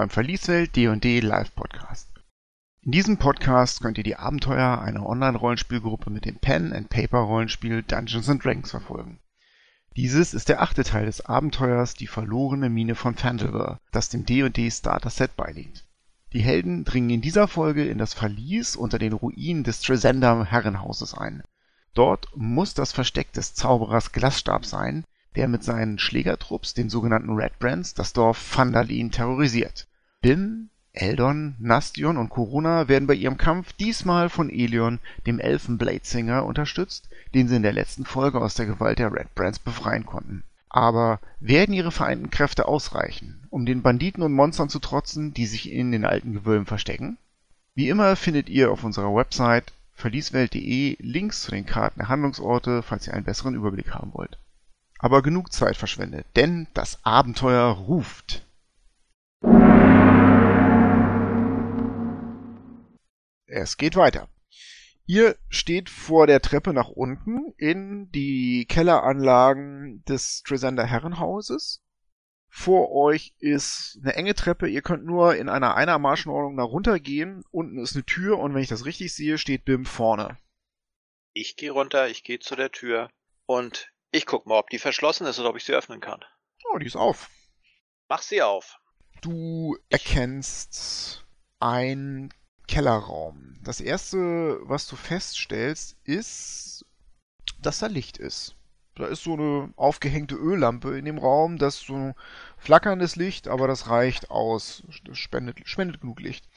beim Verlieswelt D&D Live Podcast. In diesem Podcast könnt ihr die Abenteuer einer Online-Rollenspielgruppe mit dem Pen-and-Paper-Rollenspiel Dungeons Dragons verfolgen. Dieses ist der achte Teil des Abenteuers Die verlorene Mine von Phandelver, das dem D&D Starter Set beiliegt. Die Helden dringen in dieser Folge in das Verlies unter den Ruinen des Tresender Herrenhauses ein. Dort muss das Versteck des Zauberers Glasstab sein, der mit seinen Schlägertrupps, den sogenannten Red Brands, das Dorf Phandalin terrorisiert. Bim, Eldon, Nastion und Corona werden bei ihrem Kampf diesmal von Elion, dem Elfen-Bladesinger, unterstützt, den sie in der letzten Folge aus der Gewalt der Red Brands befreien konnten. Aber werden ihre vereinten Kräfte ausreichen, um den Banditen und Monstern zu trotzen, die sich in den alten Gewölben verstecken? Wie immer findet ihr auf unserer Website verlieswelt.de Links zu den Karten der Handlungsorte, falls ihr einen besseren Überblick haben wollt. Aber genug Zeit verschwendet, denn das Abenteuer ruft. Es geht weiter. Ihr steht vor der Treppe nach unten in die Kelleranlagen des Tresender Herrenhauses. Vor euch ist eine enge Treppe. Ihr könnt nur in einer Einermarschenordnung nach runter gehen. Unten ist eine Tür und wenn ich das richtig sehe, steht Bim vorne. Ich gehe runter, ich gehe zu der Tür und ich guck mal, ob die verschlossen ist oder ob ich sie öffnen kann. Oh, die ist auf. Mach sie auf. Du erkennst ein Kellerraum. Das erste, was du feststellst, ist, dass da Licht ist. Da ist so eine aufgehängte Öllampe in dem Raum, das ist so ein flackerndes Licht, aber das reicht aus. Das spendet, spendet genug Licht.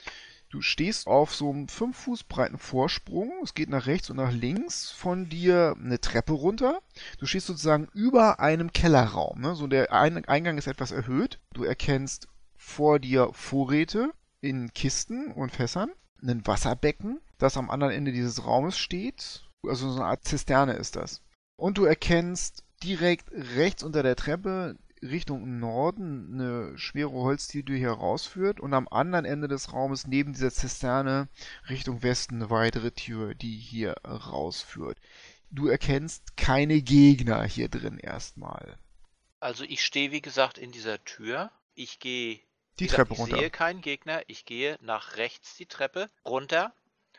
Du stehst auf so einem 5 Fuß breiten Vorsprung. Es geht nach rechts und nach links von dir eine Treppe runter. Du stehst sozusagen über einem Kellerraum. Ne? So der Eingang ist etwas erhöht. Du erkennst vor dir Vorräte in Kisten und Fässern. Ein Wasserbecken, das am anderen Ende dieses Raumes steht. Also so eine Art Zisterne ist das. Und du erkennst direkt rechts unter der Treppe Richtung Norden eine schwere Holztür hier rausführt und am anderen Ende des Raumes neben dieser Zisterne Richtung Westen eine weitere Tür, die hier rausführt. Du erkennst keine Gegner hier drin erstmal. Also ich stehe wie gesagt in dieser Tür. Ich gehe die gesagt, Treppe ich runter. Ich sehe keinen Gegner. Ich gehe nach rechts die Treppe runter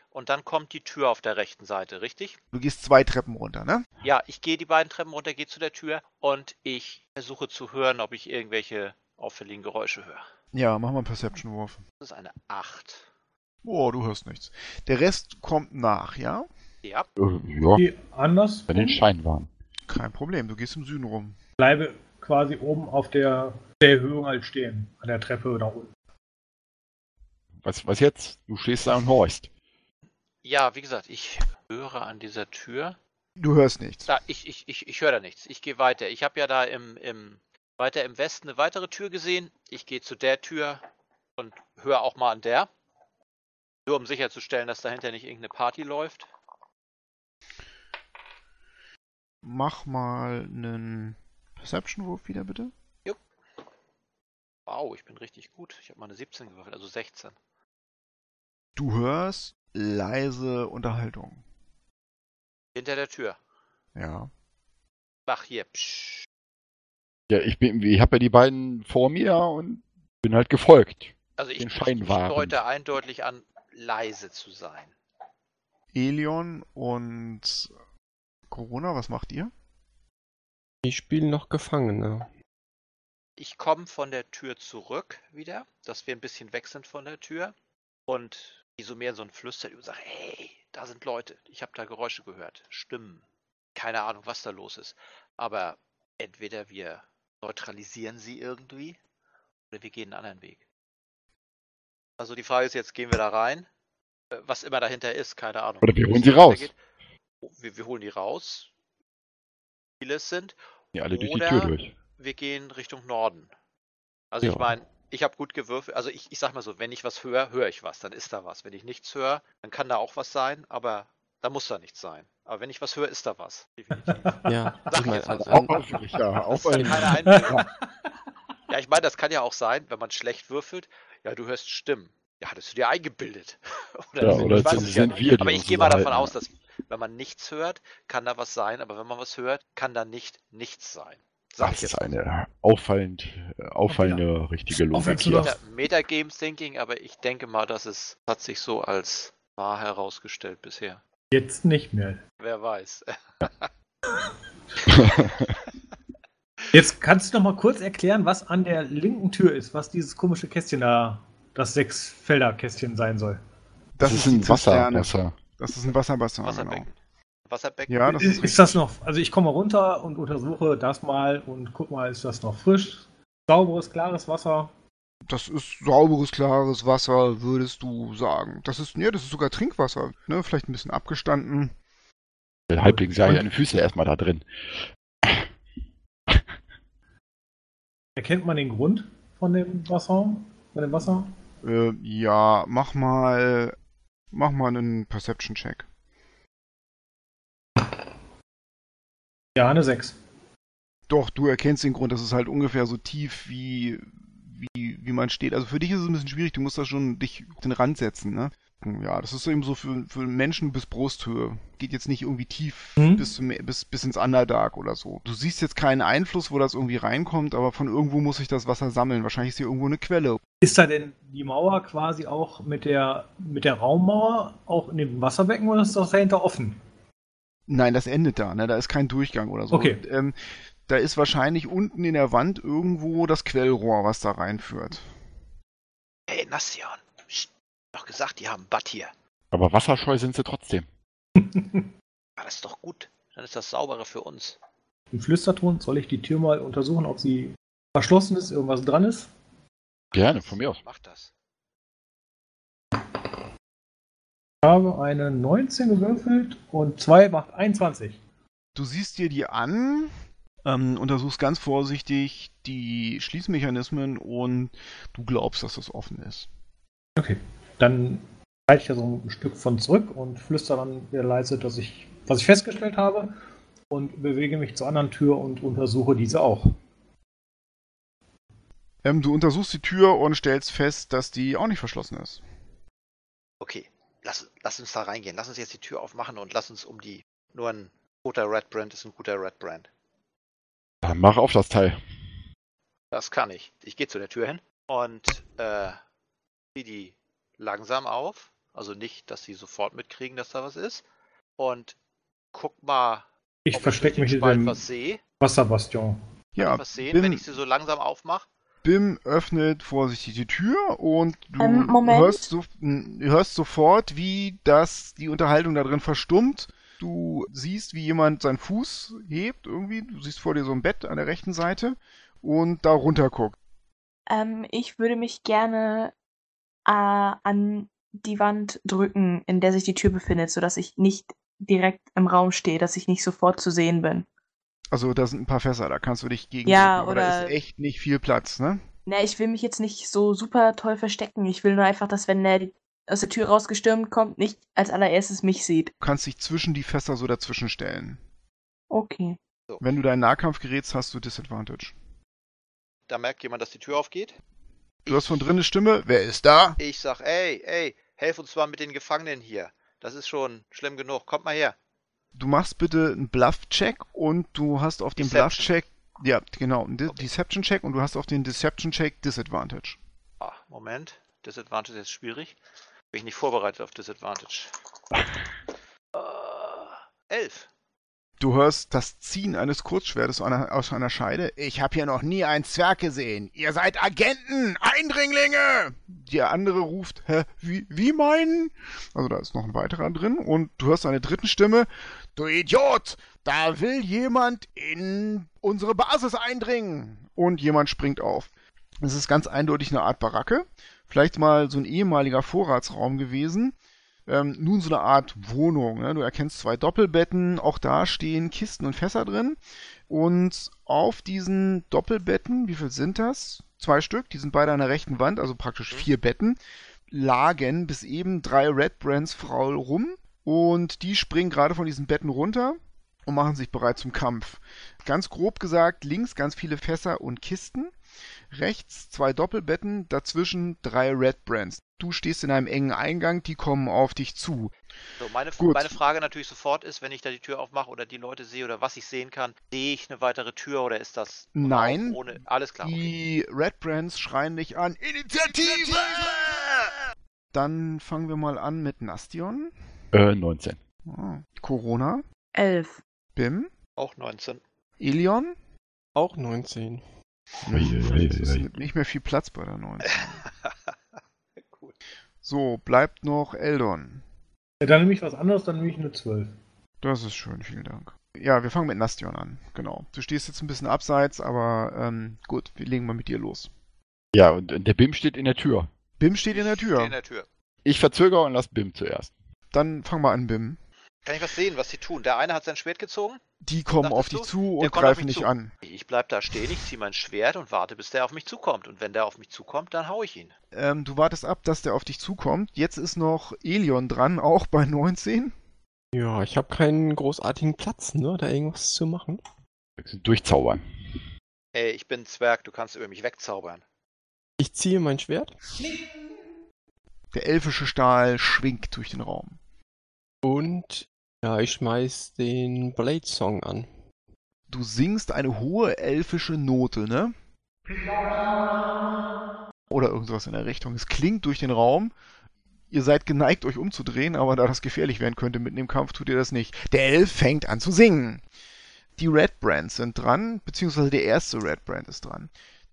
und dann kommt die Tür auf der rechten Seite, richtig? Du gehst zwei Treppen runter, ne? Ja, ich gehe die beiden Treppen runter, gehe zu der Tür und ich versuche zu hören, ob ich irgendwelche auffälligen Geräusche höre. Ja, mach mal einen Perception-Wurf. Das ist eine 8. Boah, du hörst nichts. Der Rest kommt nach, ja? Ja. Äh, ja, Die anders bei den Scheinwaren. Kein Problem, du gehst im Süden rum. bleibe quasi oben auf der, der Erhöhung halt stehen, an der Treppe nach unten. Was, was jetzt? Du stehst da und horchst. Ja, wie gesagt, ich höre an dieser Tür. Du hörst nichts. Da, ich, ich, ich, ich höre da nichts. Ich gehe weiter. Ich habe ja da im, im, weiter im Westen eine weitere Tür gesehen. Ich gehe zu der Tür und höre auch mal an der. Nur um sicherzustellen, dass dahinter nicht irgendeine Party läuft. Mach mal einen Perception-Wurf wieder, bitte. Wow, ich bin richtig gut. Ich habe mal eine 17 gewürfelt, also 16. Du hörst leise Unterhaltung. Hinter der Tür. Ja. Mach hier. Psch. Ja, ich bin, ich habe ja die beiden vor mir und bin halt gefolgt. Also ich, ich, deute eindeutig an, leise zu sein. Elion und Corona, was macht ihr? Ich spiele noch Gefangene. Ich komme von der Tür zurück wieder, dass wir ein bisschen weg sind von der Tür und Isomir so ein Flüstern und sagt, hey, da sind Leute. Ich habe da Geräusche gehört, Stimmen. Keine Ahnung, was da los ist. Aber entweder wir neutralisieren sie irgendwie oder wir gehen einen anderen Weg. Also die Frage ist jetzt, gehen wir da rein? Äh, Was immer dahinter ist, keine Ahnung. Oder wir holen sie raus. weitergeht. Wir, wir holen die raus. Viele es sind. Ja, alle durch Oder- die Tür durch. Wir gehen Richtung Norden. Also ich Ja. meine, ich habe gut gewürfelt. Also ich, ich sag mal so, wenn ich was höre, höre ich was, dann ist da was. Wenn ich nichts höre, dann kann da auch was sein, aber da muss da nichts sein. Aber wenn ich was höre, ist da was. Definitiv. Ja, Sag ich ich meine, jetzt mal also ja. Das keine ich meine, das kann ja auch sein, wenn man schlecht würfelt. Ja, du hörst Stimmen. Ja, hattest du dir eingebildet? oder Ja, nicht? oder Ich weiß sind- es sind ja. wir, Aber ich gehe mal davon aus, dass wenn man nichts hört, kann da was sein. Aber wenn man was hört, kann da nicht nichts sein. Sag ich Das ist jetzt. eine auffallend, äh, auffallende richtige Logik hier. oder- Meta, Metagame Thinking, aber ich denke mal, dass es hat sich so als wahr herausgestellt bisher. Jetzt nicht mehr. Wer weiß. Jetzt kannst du noch mal kurz erklären, was an der linken Tür ist, was dieses komische Kästchen da, das Sechs-Felder-Kästchen sein soll. Das, ist ist ein Wasser, Zisterne. Wasser. Das ist ein Wasserbassin, genau. Wasserbecken. Ja, das ist, ist ist das noch, also ich komme runter und untersuche das mal und guck mal, ist das noch frisch? Sauberes, klares Wasser? Das ist sauberes, klares Wasser, würdest du sagen. Das ist, ja, das ist sogar Trinkwasser. Ne? Vielleicht ein bisschen abgestanden. Der Halbling sah Und- seine Füße erstmal da drin. Erkennt man den Grund von dem Wasser? Von dem Wasser? Äh, ja, mach mal, mach mal einen Perception-Check. Ja, eine 6. Doch, du erkennst den Grund, das ist halt ungefähr so tief wie, wie, wie man steht. Also für dich ist es ein bisschen schwierig, du musst da schon dich auf den Rand setzen, ne? Ja, das ist eben so für, für Menschen bis Brusthöhe. Geht jetzt nicht irgendwie tief Mhm. bis, zum, bis, bis ins Underdark oder so. Du siehst jetzt keinen Einfluss, wo das irgendwie reinkommt, aber von irgendwo muss sich das Wasser sammeln. Wahrscheinlich ist hier irgendwo eine Quelle. Ist da denn die Mauer quasi auch mit der, mit der Raummauer auch in dem Wasserbecken oder ist das dahinter offen? Nein, das endet da, ne? Da ist kein Durchgang oder so. Okay. Ähm, da ist wahrscheinlich unten in der Wand irgendwo das Quellrohr, was da reinführt. Hey, Nassion. Psst. Doch gesagt, die haben Bad hier. Aber wasserscheu sind sie trotzdem. Ah, das ist doch gut. Dann ist das sauberer für uns. Im Flüsterton soll ich die Tür mal untersuchen, ob sie verschlossen ist, irgendwas dran ist. Gerne, von mir aus. Mach das. Habe eine 19 gewürfelt und 2 macht 21. Du siehst dir die an, ähm, untersuchst ganz vorsichtig die Schließmechanismen und du glaubst, dass das offen ist. Okay. Dann halte ich da so ein Stück von zurück und flüstere dann wieder leise, dass ich, was ich festgestellt habe und bewege mich zur anderen Tür und untersuche diese auch. Ähm, du untersuchst die Tür und stellst fest, dass die auch nicht verschlossen ist. Okay, lass, lass uns da reingehen. Lass uns jetzt die Tür aufmachen und lass uns um die. Nur ein guter Red Brand ist ein guter Red Brand. Dann mach auf das Teil. Das kann ich. Ich gehe zu der Tür hin und äh, zieh die langsam auf. Also nicht, dass sie sofort mitkriegen, dass da was ist. Und guck mal, Ich verstecke mich in dem was. Wasserbastion. Kann Ja, ich was sehen, wenn Bim, ich sie so langsam aufmache? Bim öffnet vorsichtig die Tür und du Ähm, hörst, so, hörst sofort, wie das die Unterhaltung da drin verstummt. Du siehst, wie jemand seinen Fuß hebt irgendwie. Du siehst vor dir so ein Bett an der rechten Seite und da runter guckt. Ähm, ich würde mich gerne äh, an die Wand drücken, in der sich die Tür befindet, sodass ich nicht direkt im Raum stehe, dass ich nicht sofort zu sehen bin. Also da sind ein paar Fässer, da kannst du dich gegen Ja, aber da oder- ist echt nicht viel Platz, ne? Na, ich will mich jetzt nicht so super toll verstecken. Ich will nur einfach, dass wenn der aus der Tür rausgestürmt kommt, nicht als allererstes mich sieht. Du kannst dich zwischen die Fässer so dazwischen stellen. Okay. Wenn du deinen Nahkampf gerätst, hast du Disadvantage. Da merkt jemand, dass die Tür aufgeht. Du hast von drinnen eine Stimme. Wer ist da? Ich sag, ey, ey, helf uns mal mit den Gefangenen hier. Das ist schon schlimm genug. Kommt mal her. Du machst bitte einen Bluff-Check und du hast auf den. Bluff-Check, ja, genau, einen Okay. Deception-Check und du hast auf den Deception-Check Disadvantage. Ah, Moment. Disadvantage ist schwierig. Bin ich nicht vorbereitet auf Disadvantage. Äh, elf. Du hörst das Ziehen eines Kurzschwertes aus einer, aus einer Scheide. Ich habe hier noch nie einen Zwerg gesehen. Ihr seid Agenten, Eindringlinge! Der andere ruft, hä, wie, wie meinen? Also da ist noch ein weiterer drin und du hörst eine dritten Stimme. Du Idiot! Da will jemand in unsere Basis eindringen! Und jemand springt auf. Es ist ganz eindeutig eine Art Baracke. Vielleicht mal so ein ehemaliger Vorratsraum gewesen ähm, nun so eine Art Wohnung. Ne? Du erkennst zwei Doppelbetten, auch da stehen Kisten und Fässer drin. Und auf diesen Doppelbetten, wie viel sind das? Zwei Stück, die sind beide an der rechten Wand, also praktisch vier Betten, lagen bis eben drei Red Brands Frau rum. Und die springen gerade von diesen Betten runter und machen sich bereit zum Kampf. Ganz grob gesagt, links ganz viele Fässer und Kisten. Rechts zwei Doppelbetten, dazwischen drei Red Brands. Du stehst in einem engen Eingang, die kommen auf dich zu. So, meine, meine Frage natürlich sofort ist, wenn ich da die Tür aufmache oder die Leute sehe oder was ich sehen kann, sehe ich eine weitere Tür oder ist das Nein. ohne alles klar? Okay. Die Red Brands schreien dich an. Initiative! Dann fangen wir mal an mit Nastion. Äh, 19. Ah, Corona. Elf. Bim. Auch 19. Ilion. Auch 19. Ui, ui, ui, Es nimmt nicht mehr viel Platz bei der 19. cool. So, bleibt noch Eldon. Ja, dann nehme ich was anderes, dann nehme ich eine 12. Das ist schön, vielen Dank. Ja, wir fangen mit Nastion an. Genau. Du stehst jetzt ein bisschen abseits, aber ähm, gut, wir legen mal mit dir los. Ja, und der BIM steht in der Tür. Bim steht in der Tür. in der Tür. Ich verzögere und lass BIM zuerst. Dann fang mal an, Bim. Kann ich was sehen, was sie tun? Der eine hat sein Schwert gezogen. Die kommen auf dich du? zu und greifen dich zu. an. Ich bleib da stehen, ich ziehe mein Schwert und warte, bis der auf mich zukommt. Und wenn der auf mich zukommt, dann hau ich ihn. Ähm, du wartest ab, dass der auf dich zukommt. Jetzt ist noch Elion dran, auch bei 19. Ja, ich habe keinen großartigen Platz, ne, da irgendwas zu machen. Durchzaubern. Ey, ich bin ein Zwerg, du kannst über mich wegzaubern. Ich ziehe mein Schwert Der elfische Stahl schwingt durch den Raum. Und ja, ich schmeiß den Blade Song an. Du singst eine hohe elfische Note, ne? Oder irgendwas in der Richtung. Es klingt durch den Raum. Ihr seid geneigt, euch umzudrehen, aber da das gefährlich werden könnte mitten im Kampf, tut ihr das nicht. Der Elf fängt an zu singen. Die Red Brands sind dran, beziehungsweise der erste Red Brand ist dran.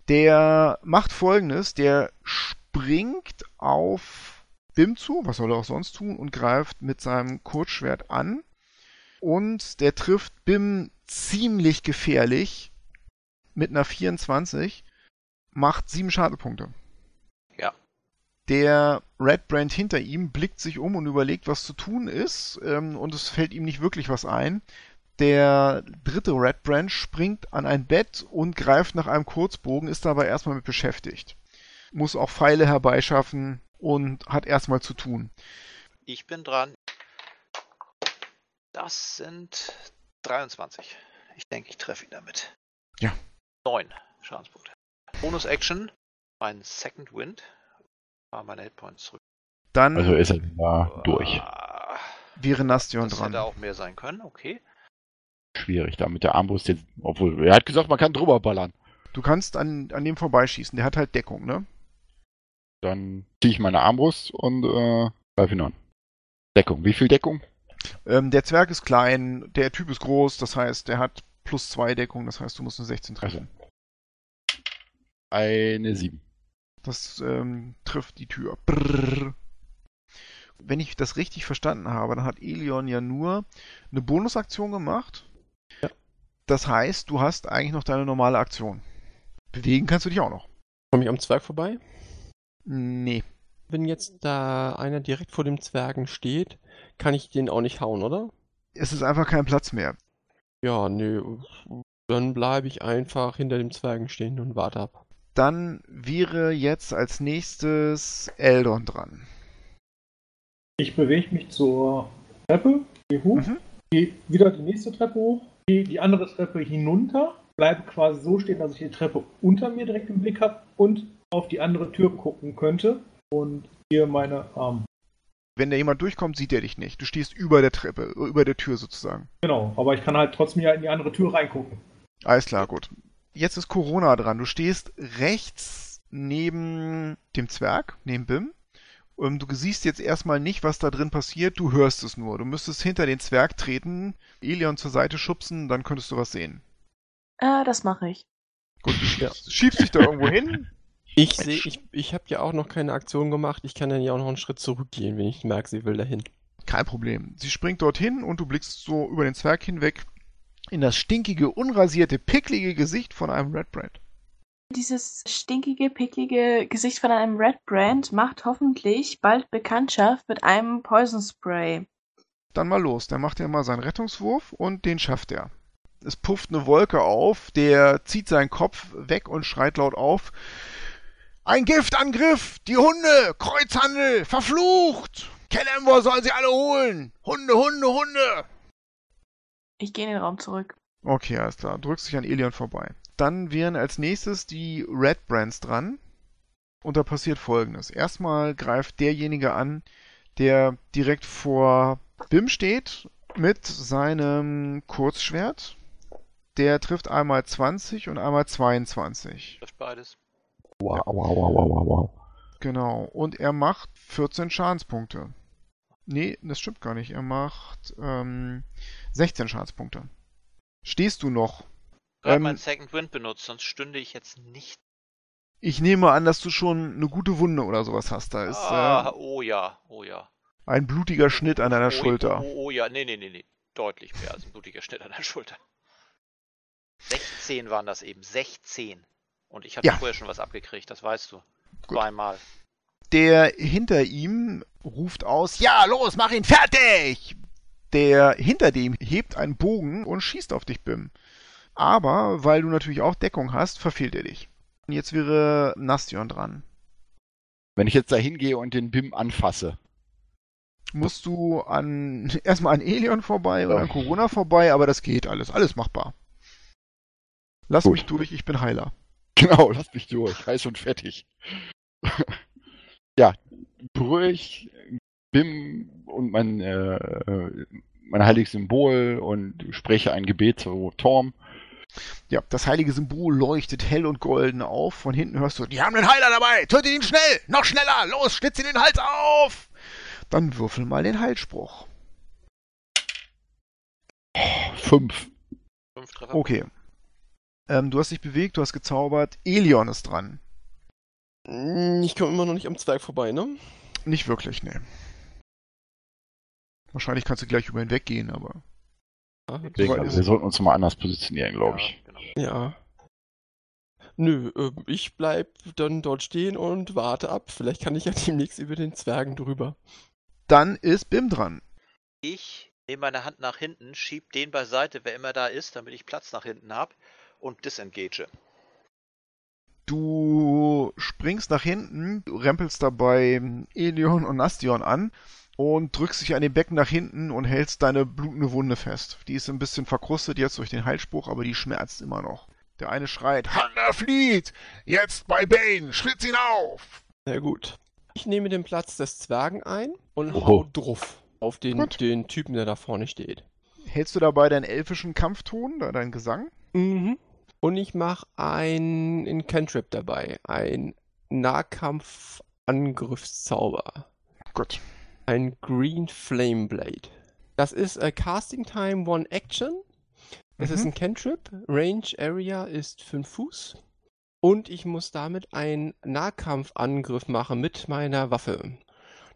Der macht folgendes, der springt auf Bim zu, was soll er auch sonst tun, und greift mit seinem Kurzschwert an. Und der trifft Bim ziemlich gefährlich mit einer 24, macht sieben Schadenspunkte. Ja. Der Red Brand hinter ihm blickt sich um und überlegt, was zu tun ist, ähm, und es fällt ihm nicht wirklich was ein. Der dritte Red Brand springt an ein Bett und greift nach einem Kurzbogen, ist dabei erstmal mit beschäftigt. Muss auch Pfeile herbeischaffen und hat erstmal zu tun. Ich bin dran. Das sind 23. Ich denke, ich treffe ihn damit. Ja. 9 Schadenspunkte. Bonus Action, mein Second Wind. War meine Hitpoints zurück. Dann Also ist er da durch. Ah, wäre Nastion Das dran. hätte auch mehr sein können, okay. Schwierig da mit der Armbrust jetzt. Obwohl, er hat gesagt, man kann drüber ballern. Du kannst an, an dem vorbeischießen, der hat halt Deckung, ne? Dann ziehe ich meine Armbrust und äh, greife ihn an. Deckung. Wie viel Deckung? Ähm, der Zwerg ist klein, der Typ ist groß, das heißt, der hat plus zwei Deckung, das heißt, du musst eine 16 treffen. Eine 7. Das ähm, trifft die Tür. Brrr. Wenn ich das richtig verstanden habe, dann hat Elion ja nur eine Bonusaktion gemacht. Ja. Das heißt, du hast eigentlich noch deine normale Aktion. Bewegen kannst du dich auch noch. Komme ich am Zwerg vorbei? Nee. Wenn jetzt da einer direkt vor dem Zwergen steht, kann ich den auch nicht hauen, oder? Es ist einfach kein Platz mehr. Ja, nö. Dann bleibe ich einfach hinter dem Zwergen stehen und warte ab. Dann wäre jetzt als nächstes Eldon dran. Ich bewege mich zur Treppe, gehe hoch, Mhm. gehe wieder die nächste Treppe hoch, gehe die andere Treppe hinunter, bleibe quasi so stehen, dass ich die Treppe unter mir direkt im Blick habe und auf die andere Tür gucken könnte und hier meine Arme. Wenn da jemand durchkommt, sieht er dich nicht. Du stehst über der Treppe, über der Tür sozusagen. Genau, aber ich kann halt trotzdem ja in die andere Tür reingucken. Alles klar, gut. Jetzt ist Corona dran. Du stehst rechts neben dem Zwerg, neben Bim. Ähm, du siehst jetzt erstmal nicht, was da drin passiert, du hörst es nur. Du müsstest hinter den Zwerg treten, Elion zur Seite schubsen, dann könntest du was sehen. Äh, das mache ich. Gut, du schiebst, schiebst dich da irgendwo hin. Ich sehe, ich, ich habe ja auch noch keine Aktion gemacht. Ich kann dann ja auch noch einen Schritt zurückgehen, wenn ich merke, sie will dahin. Kein Problem. Sie springt dorthin und du blickst so über den Zwerg hinweg in das stinkige, unrasierte, picklige Gesicht von einem Redbrand. Dieses stinkige, picklige Gesicht von einem Red Brand macht hoffentlich bald Bekanntschaft mit einem Poison Spray. Dann mal los. Der macht ja mal seinen Rettungswurf und den schafft er. Es pufft eine Wolke auf, der zieht seinen Kopf weg und schreit laut auf. Ein Giftangriff! Die Hunde! Kreuzhandel! Verflucht! Kellenbor soll sie alle holen! Hunde, Hunde, Hunde! Ich gehe in den Raum zurück. Okay, alles klar. Drückst dich an Elion vorbei. Dann wären als nächstes die Red Brands dran. Und da passiert folgendes. Erstmal greift derjenige an, der direkt vor Bim steht mit seinem Kurzschwert. Der trifft einmal 20 und einmal 22. Trifft beides. Wow, wow, wow, wow, wow, wow. Genau. Und er macht 14 Schadenspunkte. Nee, das stimmt gar nicht. Er macht ähm, 16 Schadenspunkte. Stehst du noch? Gerade Ähm, mein Second Wind benutzt, sonst stünde ich jetzt nicht. Ich nehme an, dass du schon eine gute Wunde oder sowas hast. Da ist ah, äh, oh ja, oh ja. ein blutiger Schnitt an deiner oh, Schulter. Oh, oh, oh ja, nee, nee, nee, nee. Deutlich mehr als ein blutiger Schnitt an der Schulter. 16 waren das eben, 16. Und ich hatte Ja. vorher schon was abgekriegt, das weißt du. Gut. Zweimal. Der hinter ihm ruft aus, ja, los, mach ihn fertig! Der hinter dem hebt einen Bogen und schießt auf dich, Bim. Aber, weil du natürlich auch Deckung hast, verfehlt er dich. Und jetzt wäre Nastion dran. Wenn ich jetzt da hingehe und den BIM anfasse, Musst du an erstmal an Elion vorbei oder Ja. an Corona vorbei, aber das geht alles, alles machbar. Lass Gut. mich durch, ich bin Heiler. Genau, lass mich durch. Heiß und fettig. ja, ich BIM und mein, äh, mein heiliges Symbol und spreche ein Gebet zu Torm. Ja, das heilige Symbol leuchtet hell und golden auf. Von hinten hörst du, die haben einen Heiler dabei, tötet ihn schnell, noch schneller, los, schlitz ihn den Hals auf! Dann würfel mal den Heilspruch. Fünf. Fünf Treffer. Okay. Ähm, du hast dich bewegt, du hast gezaubert. Elion ist dran. Hm, Ich komme immer noch nicht am Zwerg vorbei, ne? Nicht wirklich, ne. Wahrscheinlich kannst du gleich über ihn weggehen, aber. Ah, Deswegen, also wir sollten uns mal anders positionieren, glaube Ja, ich. genau. Ja. Nö, äh, ich bleib dann dort stehen und warte ab. Vielleicht kann ich ja demnächst über den Zwergen drüber. Dann ist Bim dran. Ich nehme meine Hand nach hinten, schieb den beiseite, wer immer da ist, damit ich Platz nach hinten habe und disengage. Du springst nach hinten, du rempelst dabei Elion und Nastion an und drückst dich an den Becken nach hinten und hältst deine blutende Wunde fest. Die ist ein bisschen verkrustet jetzt durch den Heilspruch, aber die schmerzt immer noch. Der eine schreit, Hunter flieht! Jetzt bei Bane! Schlitz ihn auf! Na gut. Ich nehme den Platz des Zwergen ein und Oho. hau drauf auf den, Gut. den Typen, der da vorne steht. Hältst du dabei deinen elfischen Kampfton, deinen Gesang? Mhm. Und ich mache ein ein Cantrip dabei. Ein Nahkampf-Angriffszauber. Gut. Ein Green Flame Blade. Das ist äh, Casting Time One Action. Es ist Mhm. ein Cantrip. Range Area ist 5 Fuß. Und ich muss damit einen Nahkampfangriff machen mit meiner Waffe.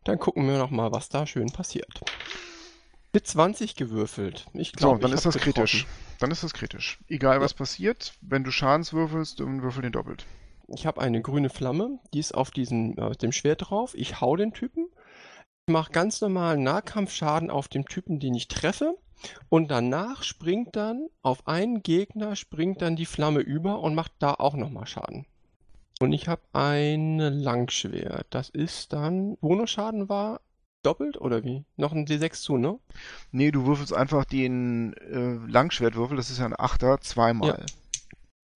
Dann gucken wir nochmal, was da schön passiert. Mit 20 gewürfelt. Ich So, glaube, dann ich ist das getroffen. kritisch. Dann ist das kritisch. Egal was passiert, wenn du Schadenswürfelst, dann würfel den doppelt. Ich habe eine grüne Flamme, die ist auf diesem, auf dem Schwert drauf. Ich hau den Typen. Ich mache ganz normalen Nahkampfschaden auf dem Typen, den ich treffe. Und danach springt dann auf einen Gegner, springt dann die Flamme über und macht da auch nochmal Schaden. Und ich habe ein Langschwert. Das ist dann. Bonusschaden war doppelt oder wie? Noch ein D6 zu, ne? Nee, du würfelst einfach den äh, Langschwertwürfel, das ist ja ein Achter, zweimal.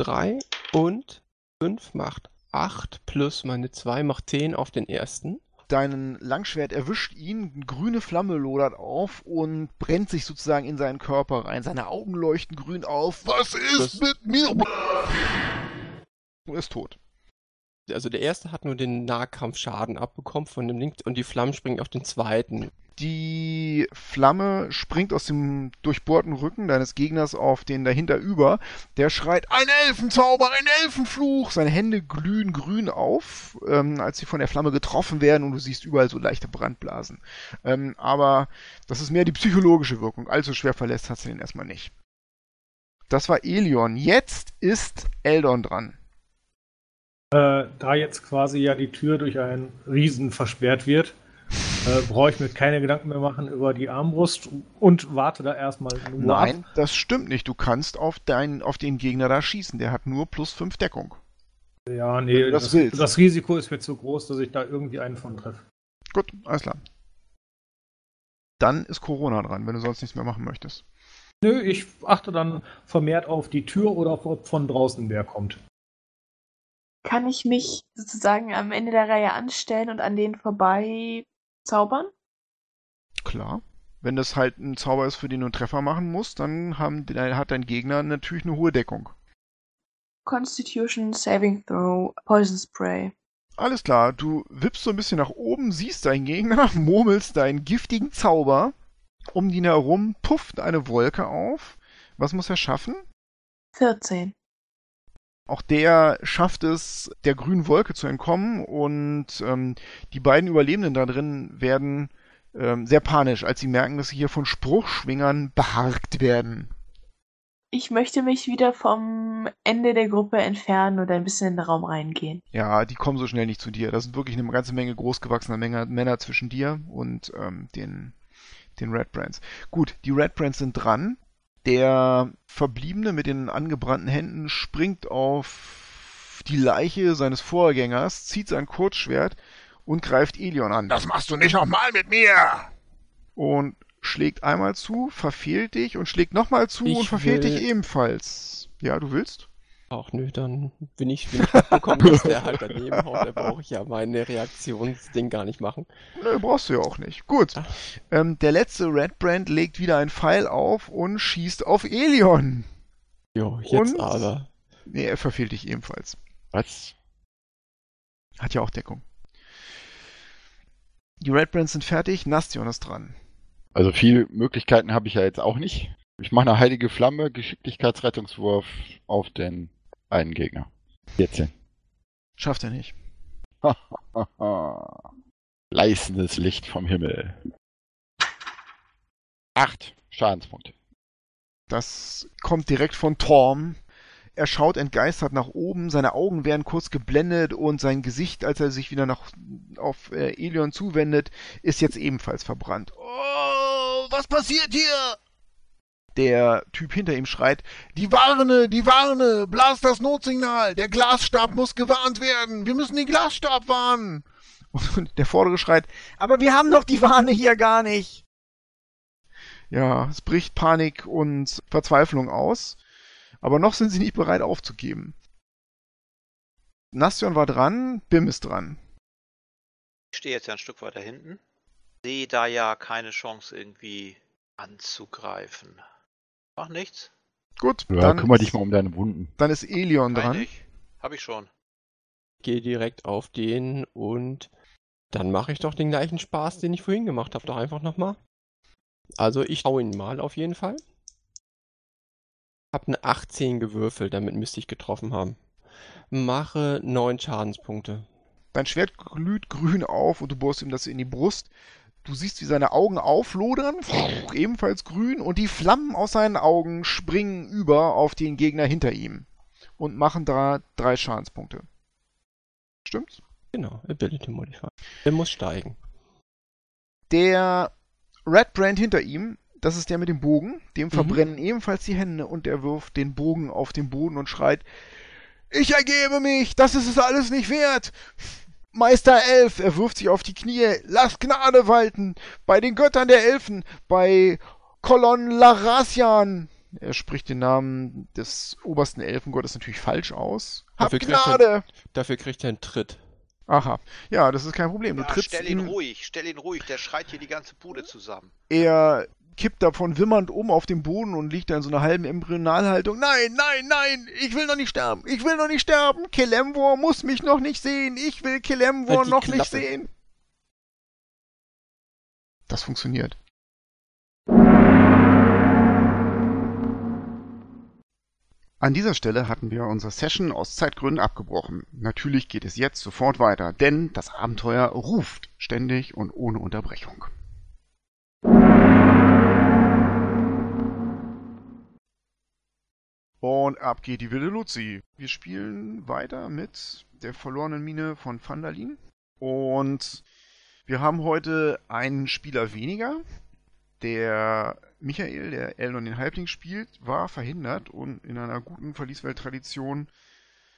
3 und 5 macht 8 plus meine 2 macht 10 auf den ersten. Dein Langschwert erwischt ihn, eine grüne Flamme lodert auf und brennt sich sozusagen in seinen Körper rein. Seine Augen leuchten grün auf. Was ist Das- mit mir? Und ist tot. Also der erste hat nur den Nahkampfschaden abbekommen von dem Link und die Flammen springen auf den zweiten. Die Flamme springt aus dem durchbohrten Rücken deines Gegners auf den dahinter über. Der schreit, ein Elfenzauber, ein Elfenfluch! Seine Hände glühen grün auf, ähm, als sie von der Flamme getroffen werden und du siehst überall so leichte Brandblasen. Ähm, aber das ist mehr die psychologische Wirkung. Allzu schwer verletzt hat sie den erstmal nicht. Das war Elion. Jetzt ist Eldon dran. Äh, da jetzt quasi ja die Tür durch einen Riesen versperrt wird, äh, brauche ich mir keine Gedanken mehr machen über die Armbrust und warte da erstmal nur Nein, ab. das stimmt nicht. Du kannst auf, deinen, auf den Gegner da schießen. Der hat nur plus 5 Deckung. Ja, nee, das das, willst. das Risiko ist mir zu groß, dass ich da irgendwie einen von treffe. Gut, alles klar. Dann ist Corona dran, wenn du sonst nichts mehr machen möchtest. Nö, ich achte dann vermehrt auf die Tür oder ob von draußen wer kommt. Kann ich mich sozusagen am Ende der Reihe anstellen und an denen vorbei zaubern? Klar. Wenn das halt ein Zauber ist, für den du einen Treffer machen musst, dann haben, hat dein Gegner natürlich eine hohe Deckung. Constitution Saving Throw Poison Spray. Alles klar, du wippst so ein bisschen nach oben, siehst deinen Gegner, murmelst deinen giftigen Zauber. Um ihn herum pufft eine Wolke auf. Was muss er schaffen? 14. Auch der schafft es, der grünen Wolke zu entkommen und ähm, die beiden Überlebenden da drin werden ähm, sehr panisch, als sie merken, dass sie hier von Spruchschwingern beharkt werden. Ich möchte mich wieder vom Ende der Gruppe entfernen und ein bisschen in den Raum reingehen. Ja, die kommen so schnell nicht zu dir. Da sind wirklich eine ganze Menge großgewachsener Menge, Männer zwischen dir und ähm, den, den Red Brands. Gut, die Red Brands sind dran. Der Verbliebene mit den angebrannten Händen springt auf die Leiche seines Vorgängers, zieht sein Kurzschwert und greift Elion an. Das machst du nicht nochmal mit mir! Und schlägt einmal zu, verfehlt dich und schlägt nochmal zu Ich und verfehlt will- dich ebenfalls. Ja, du willst? Ach nö, dann bin ich, bin ich mitbekommen, dass der halt daneben haut. Da brauche ich ja meine Reaktionsding gar nicht machen. Nö, brauchst du ja auch nicht. Gut. Ähm, der letzte Red Brand legt wieder einen Pfeil auf und schießt auf Elion. Jo, jetzt Und? aber. Nee, er verfehlt dich ebenfalls. Was? Hat ja auch Deckung. Die Red Brands sind fertig, Nastion ist dran. Also viele Möglichkeiten habe ich ja jetzt auch nicht. Ich mache eine heilige Flamme, Geschicklichkeitsrettungswurf auf den einen Gegner. 14. Schafft er nicht. Leißendes Licht vom Himmel. Acht Schadenspunkte. Das kommt direkt von Torm. Er schaut entgeistert nach oben, seine Augen werden kurz geblendet und sein Gesicht, als er sich wieder nach, auf äh, Elion zuwendet, ist jetzt ebenfalls verbrannt. Oh, was passiert hier? Der Typ hinter ihm schreit, die Warne, die Warne, blas das Notsignal, der Glasstab muss gewarnt werden, wir müssen den Glasstab warnen. Und der vordere schreit, aber wir haben doch die Warne hier gar nicht. Ja, es bricht Panik und Verzweiflung aus, aber noch sind sie nicht bereit aufzugeben. Nastion war dran, Bim ist dran. Ich stehe jetzt ja ein Stück weiter hinten. Sehe da ja keine Chance irgendwie anzugreifen. Mach nichts. Gut, Ja, dann, kümmere dich mal um deine Wunden. dann ist Elion dran. Eigentlich. Hab ich schon. Gehe direkt auf den und dann mache ich doch den gleichen Spaß, den ich vorhin gemacht habe. Doch einfach nochmal. Also ich hau ihn mal auf jeden Fall. Hab eine 18 gewürfelt, damit müsste ich getroffen haben. Mache 9 Schadenspunkte. Dein Schwert glüht grün auf und du bohrst ihm das in die Brust. Du siehst, wie seine Augen auflodern, ebenfalls grün, und die Flammen aus seinen Augen springen über auf den Gegner hinter ihm und machen da drei Schadenspunkte. Stimmt's? Genau, Ability Modifier. Der muss steigen. Der Red Brand hinter ihm, das ist der mit dem Bogen, dem Mhm. verbrennen ebenfalls die Hände und er wirft den Bogen auf den Boden und schreit, ich ergebe mich, das ist es alles nicht wert. Meister Elf, er wirft sich auf die Knie, lass Gnade walten, bei den Göttern der Elfen, bei Kolon Larasian. Er spricht den Namen des obersten Elfengottes natürlich falsch aus. Hab Dafür kriegt er- Gnade! Dafür kriegt er einen Tritt. Aha, ja, das ist kein Problem. Du Ja, trittst stell ihn ihm- ruhig, stell ihn ruhig, der schreit hier die ganze Bude zusammen. Er kippt davon wimmernd um auf dem Boden und liegt da in so einer halben Embryonalhaltung. Nein, nein, nein, ich will noch nicht sterben. Ich will noch nicht sterben. Kelemvor muss mich noch nicht sehen. Ich will Kelemvor Halt noch nicht Klappe. sehen. Das funktioniert. An dieser Stelle hatten wir unsere Session aus Zeitgründen abgebrochen. Natürlich geht es jetzt sofort weiter, denn das Abenteuer ruft ständig und ohne Unterbrechung. Und ab geht die wilde Luzi. Wir spielen weiter mit der verlorenen Mine von Vandalin. Und wir haben heute einen Spieler weniger. Der Michael, der Elnon den Halbling spielt, war verhindert und in einer guten Verlieswelt-Tradition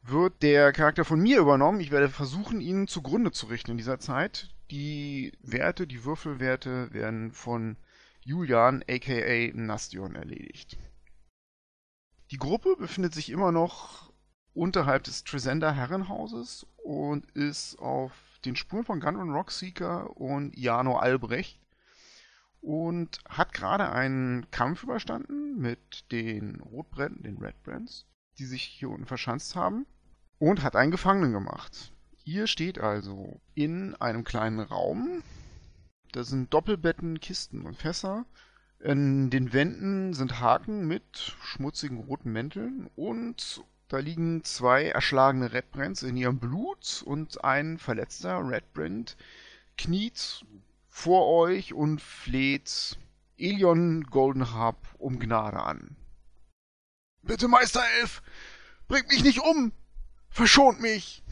wird der Charakter von mir übernommen. Ich werde versuchen, ihn zugrunde zu richten in dieser Zeit. Die Werte, die Würfelwerte werden von Julian aka Nastion erledigt. Die Gruppe befindet sich immer noch unterhalb des Tresender Herrenhauses und ist auf den Spuren von Gun Rockseeker und Jano Albrecht und hat gerade einen Kampf überstanden mit den Rotbränden, den Red Brands, die sich hier unten verschanzt haben und hat einen Gefangenen gemacht. Ihr steht also in einem kleinen Raum. Da sind Doppelbetten, Kisten und Fässer. In den Wänden sind Haken mit schmutzigen roten Mänteln und da liegen zwei erschlagene Redbrands in ihrem Blut und ein verletzter Redbrand kniet vor euch und fleht Elion Goldenharp um Gnade an. Bitte, Meister Elf, bringt mich nicht um! Verschont mich!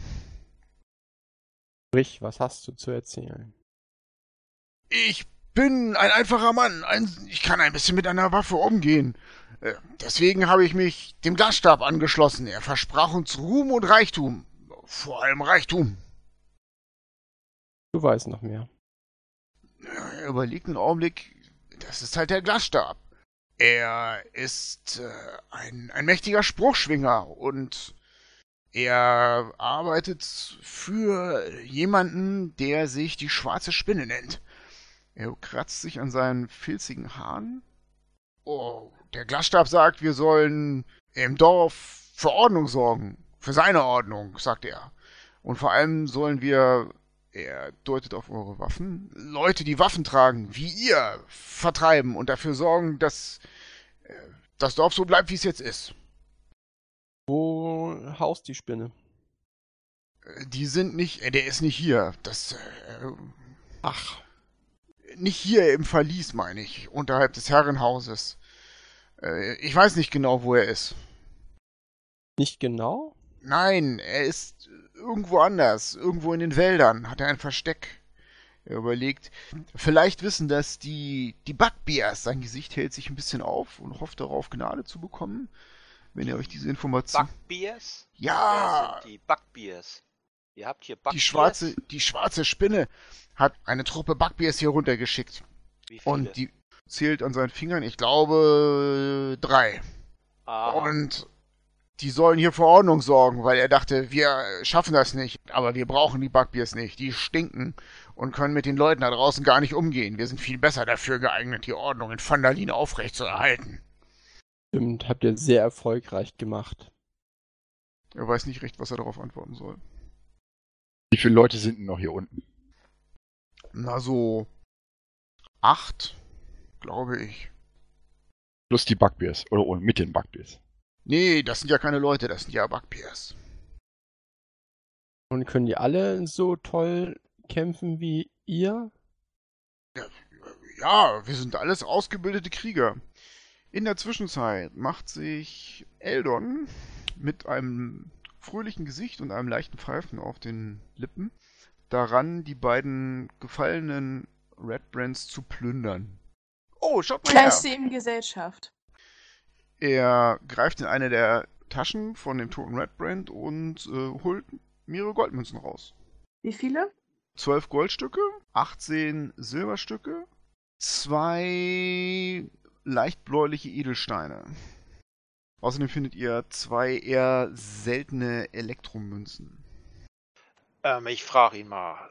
Sprich, was hast du zu erzählen? Ich bin ein einfacher Mann. Ein, ich kann ein bisschen mit einer Waffe umgehen. Äh, deswegen habe ich mich dem Glasstab angeschlossen. Er versprach uns Ruhm und Reichtum. Vor allem Reichtum. Du weißt noch mehr. Er überlegt einen Augenblick. Das ist halt der Glasstab. Er ist äh, ein, ein mächtiger Spruchschwinger und er arbeitet für jemanden, der sich die schwarze Spinne nennt. Er kratzt sich an seinen filzigen Haaren. Oh, der Glasstab sagt, wir sollen im Dorf für Ordnung sorgen. Für seine Ordnung, sagt er. Und vor allem sollen wir, er deutet auf eure Waffen, Leute, die Waffen tragen, wie ihr, vertreiben und dafür sorgen, dass äh, das Dorf so bleibt, wie es jetzt ist. Wo haust die Spinne? Äh, die sind nicht, äh, der ist nicht hier. Das, äh, Ach, nicht hier im Verlies, meine ich, unterhalb des Herrenhauses. Äh, ich weiß nicht genau, wo er ist. nicht genau? Nein, er ist irgendwo anders, irgendwo in den Wäldern, hat er ein Versteck. Er überlegt, vielleicht wissen das die, die Bugbears. Sein Gesicht hält sich ein bisschen auf und hofft darauf, Gnade zu bekommen, wenn ihr euch diese Information... Bugbears? Ja, Wer sind die Bugbears? Ihr habt hier Bugbears? die schwarze, die schwarze Spinne hat eine Truppe Bugbears hier runtergeschickt. Wie viele? Und die zählt an seinen Fingern, ich glaube, drei. Aha. Und die sollen hier für Ordnung sorgen, weil er dachte, wir schaffen das nicht. Aber wir brauchen die Bugbears nicht. Die stinken und können mit den Leuten da draußen gar nicht umgehen. Wir sind viel besser dafür geeignet, die Ordnung in Vandalin aufrechtzuerhalten. Stimmt, habt ihr sehr erfolgreich gemacht. Er weiß nicht recht, was er darauf antworten soll. Wie viele Leute sind denn noch hier unten? Na so acht, glaube ich. Plus die Bugbears. Oder ohne, mit den Bugbears. Nee, das sind ja keine Leute, das sind ja Bugbears. Und können die alle so toll kämpfen wie ihr? Ja, wir sind alles ausgebildete Krieger. In der Zwischenzeit macht sich Eldon mit einem fröhlichen Gesicht und einem leichten Pfeifen auf den Lippen daran, die beiden gefallenen Red Brands zu plündern. Oh, schaut mal her! Kleinste in Gesellschaft. Er greift in eine der Taschen von dem toten Red Brand und äh, holt mehrere Goldmünzen raus. Wie viele? 12 Goldstücke, 18 Silberstücke, zwei leicht bläuliche Edelsteine. Außerdem findet ihr zwei eher seltene Elektromünzen. Ähm, ich frage ihn mal.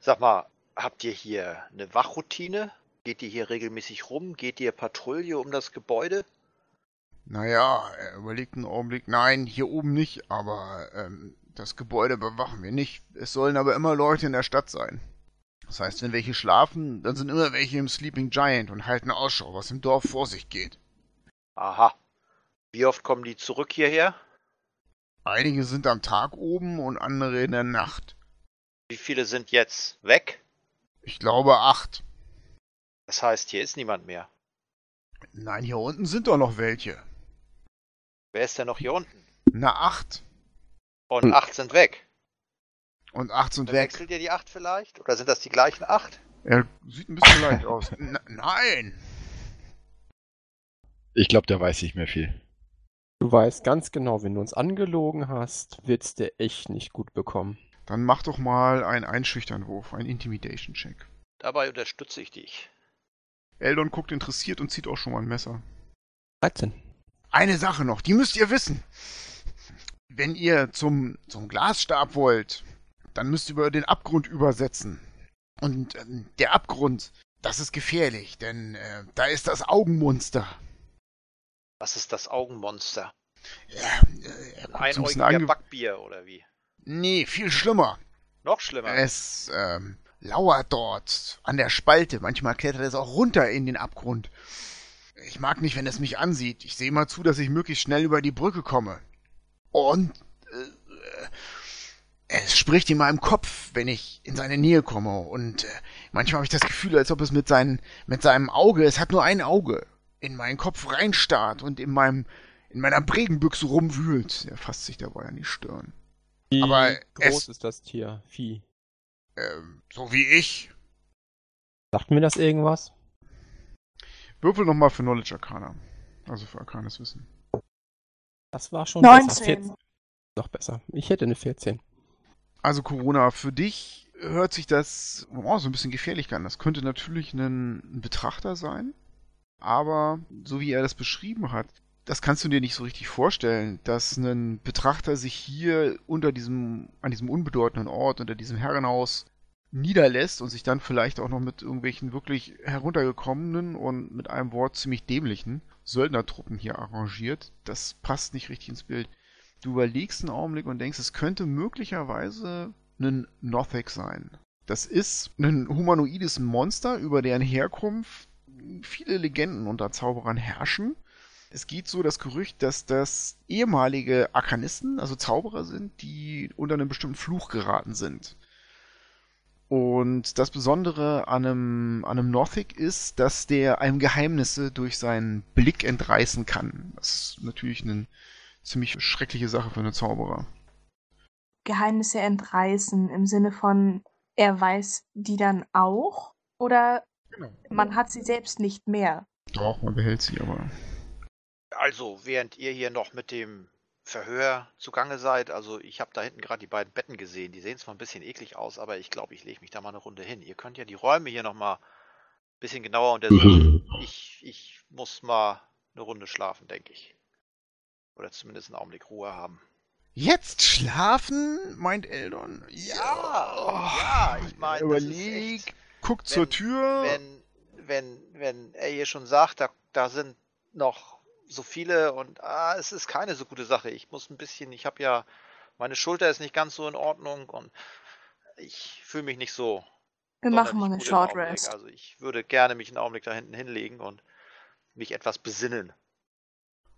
Sag mal, habt ihr hier eine Wachroutine? Geht ihr hier regelmäßig rum? Geht ihr Patrouille um das Gebäude? Naja, er überlegt einen Augenblick. Nein, hier oben nicht, aber ähm, das Gebäude bewachen wir nicht. Es sollen aber immer Leute in der Stadt sein. Das heißt, wenn welche schlafen, dann sind immer welche im Sleeping Giant und halten Ausschau, was im Dorf vor sich geht. Aha. Wie oft kommen die zurück hierher? Einige sind am Tag oben und andere in der Nacht. Wie viele sind jetzt weg? Ich glaube acht. Das heißt, hier ist niemand mehr. Nein, hier unten sind doch noch welche. Wer ist denn noch hier unten? Na, acht. Und acht sind weg. Und acht sind weg. Wechselt ihr die acht vielleicht? Oder sind das die gleichen acht? Er sieht ein bisschen leicht aus. N nein! Ich glaube, der weiß nicht mehr viel. Du weißt ganz genau, wenn du uns angelogen hast, wird's dir echt nicht gut bekommen. Dann mach doch mal einen Einschüchternwurf, einen Intimidation-Check. Dabei unterstütze ich dich. Eldon guckt interessiert und zieht auch schon mal ein Messer. 13. Eine Sache noch, die müsst ihr wissen. Wenn ihr zum, zum Glasstab wollt, dann müsst ihr über den Abgrund übersetzen. Und ähm, der Abgrund, das ist gefährlich, denn äh, da ist das Augenmonster. Was ist das Augenmonster? Ja, äh, er einäugiger ange- Backbier oder wie? Nee, viel schlimmer. Noch schlimmer. Es ähm, lauert dort an der Spalte. Manchmal klettert es auch runter in den Abgrund. Ich mag nicht, wenn es mich ansieht. Ich sehe immer zu, dass ich möglichst schnell über die Brücke komme. Und äh, es spricht in meinem Kopf, wenn ich in seine Nähe komme. Und äh, manchmal habe ich das Gefühl, als ob es mit, seinen, mit seinem Auge, es hat nur ein Auge, in meinen Kopf reinstarrt und in meinem in meiner Prägenbüchse rumwühlt. Er fasst sich dabei an die Stirn. Wie Aber groß es- ist das Tier? Vieh. Ähm, so wie ich. Sagt mir das irgendwas? Würfel nochmal für Knowledge Arcana. Also für arkanes Wissen. Das war schon besser. 19. 14. Noch besser. Ich hätte eine 14. Also Corona, für dich hört sich das oh, so ein bisschen gefährlich an. Das könnte natürlich ein Betrachter sein, aber so wie er das beschrieben hat, das kannst du dir nicht so richtig vorstellen, dass ein Betrachter sich hier unter diesem, an diesem unbedeutenden Ort, unter diesem Herrenhaus niederlässt und sich dann vielleicht auch noch mit irgendwelchen wirklich heruntergekommenen und mit einem Wort ziemlich dämlichen Söldnertruppen hier arrangiert. Das passt nicht richtig ins Bild. Du überlegst einen Augenblick und denkst, es könnte möglicherweise ein Nothek sein. Das ist ein humanoides Monster, über deren Herkunft viele Legenden unter Zauberern herrschen. Es geht so das Gerücht, dass das ehemalige Arkanisten, also Zauberer sind, die unter einen bestimmten Fluch geraten sind. Und das Besondere an einem, an einem Nothik ist, dass der einem Geheimnisse durch seinen Blick entreißen kann. Das ist natürlich eine ziemlich schreckliche Sache für einen Zauberer. Geheimnisse entreißen im Sinne von, er weiß die dann auch? Oder Genau. man hat sie selbst nicht mehr? Doch, man behält sie aber. Also, während ihr hier noch mit dem Verhör zugange seid, also ich habe da hinten gerade die beiden Betten gesehen, die sehen zwar ein bisschen eklig aus, aber ich glaube, ich lege mich da mal eine Runde hin. Ihr könnt ja die Räume hier nochmal ein bisschen genauer untersuchen. Ich, ich muss mal eine Runde schlafen, denke ich. Oder zumindest einen Augenblick Ruhe haben. Jetzt schlafen, meint Eldon. ja, ich meine, das ist Überleg, echt- guckt wenn- zur Tür. wenn, wenn, wenn er hier schon sagt, da, da sind noch so viele und ah, es ist keine so gute Sache. Ich muss ein bisschen, ich habe ja, meine Schulter ist nicht ganz so in Ordnung und ich fühle mich nicht so. Wir machen mal eine Short. Rest. Also ich würde gerne mich einen Augenblick da hinten hinlegen und mich etwas besinnen.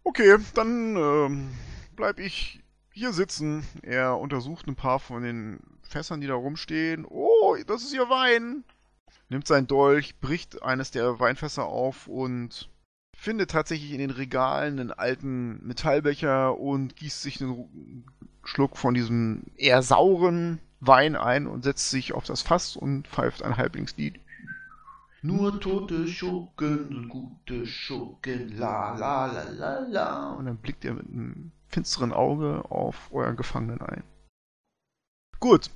Okay, dann ähm, bleib ich hier sitzen. Er untersucht ein paar von den Fässern, die da rumstehen. Oh, das ist ihr Wein. Nimmt seinen Dolch, bricht eines der Weinfässer auf und findet tatsächlich in den Regalen einen alten Metallbecher und gießt sich einen Schluck von diesem eher sauren Wein ein und setzt sich auf das Fass und pfeift ein Halblingslied. Nur tote Schurken gute Schurken, la la la la la. Und dann blickt er mit einem finsteren Auge auf euren Gefangenen ein. Gut,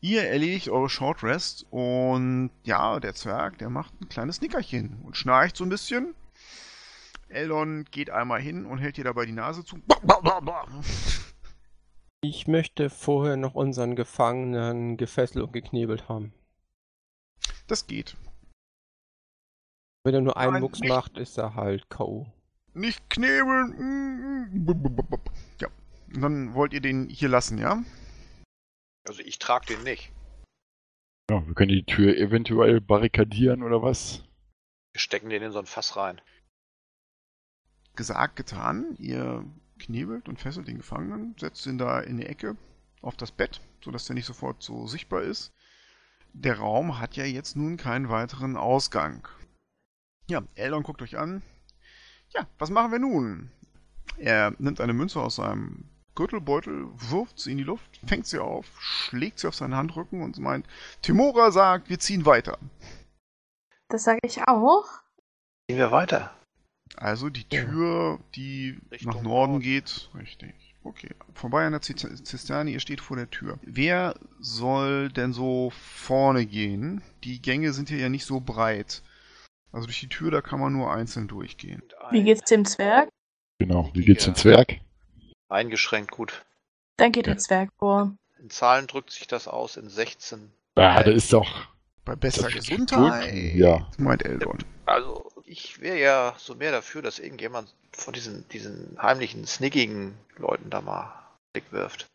ihr erledigt eure Short Rest und ja, der Zwerg, der macht ein kleines Nickerchen und schnarcht so ein bisschen. Eldon geht einmal hin und hält dir dabei die Nase zu. Ich möchte vorher noch unseren Gefangenen gefesselt und geknebelt haben. Das geht. Wenn er nur einen Nein, Mucks nicht. macht, ist er halt K.O. Nicht knebeln. Ja. Und dann wollt ihr den hier lassen, ja? Also ich trage den nicht. Ja, wir können die Tür eventuell barrikadieren oder was? Wir stecken den in so ein Fass rein. Gesagt, getan. Ihr knebelt und fesselt den Gefangenen, setzt ihn da in die Ecke auf das Bett, sodass der nicht sofort so sichtbar ist. Der Raum hat ja jetzt nun keinen weiteren Ausgang. Ja, Eldon guckt euch an. Ja, was machen wir nun? Er nimmt eine Münze aus seinem Gürtelbeutel, wirft sie in die Luft, fängt sie auf, schlägt sie auf seinen Handrücken und meint, Timora sagt, wir ziehen weiter. Das sage ich auch. Gehen wir weiter. Also die Tür, die Richtung nach Norden Norden. geht. Richtig. Okay. Vorbei an der Zist- Zisterne, ihr steht vor der Tür. Wer soll denn so vorne gehen? Die Gänge sind hier ja nicht so breit. Also durch die Tür, da kann man nur einzeln durchgehen. Wie geht's dem Zwerg? Genau. Wie geht's dem Zwerg? Eingeschränkt gut. Dann geht Ja. der Zwerg vor. In Zahlen drückt sich das aus in 16. Ah, da ist doch. Bei Das ist Gesundheit, gut, ja. meint Eldon. Also, ich wäre ja so mehr dafür, dass irgendjemand von diesen, diesen heimlichen, snickigen Leuten da mal einen Blick wirft.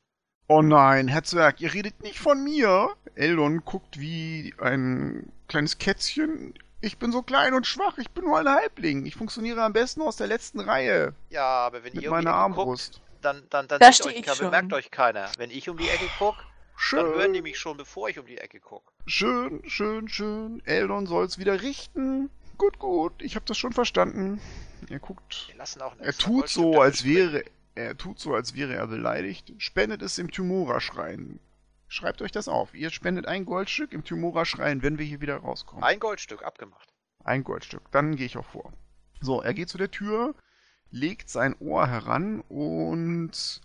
Oh nein, Herr Zwerg, ihr redet nicht von mir. Eldon guckt wie ein kleines Kätzchen. Ich bin so klein und schwach, ich bin nur ein Halbling. Ich funktioniere am besten aus der letzten Reihe. Ja, aber wenn Mit ihr meiner Ecke guckt, Armbrust. Dann, dann, dann Da sieht euch, schon. bemerkt euch keiner. Wenn ich um die Ecke gucke, dann hören die Schön, mich schon, bevor ich um die Ecke gucke. schön, schön, schön. Eldon soll's wieder richten. Gut, gut, ich habe das schon verstanden. Er guckt Wir lassen auch ein Er tut so, als wäre er tut so, als wäre er beleidigt. Spendet es im Tumora-Schrein. Schreibt euch das auf. Ihr spendet ein Goldstück im Tumora-Schrein, wenn wir hier wieder rauskommen. Ein Goldstück abgemacht. Ein Goldstück. Dann gehe ich auch vor. So, er geht zu der Tür, legt sein Ohr heran und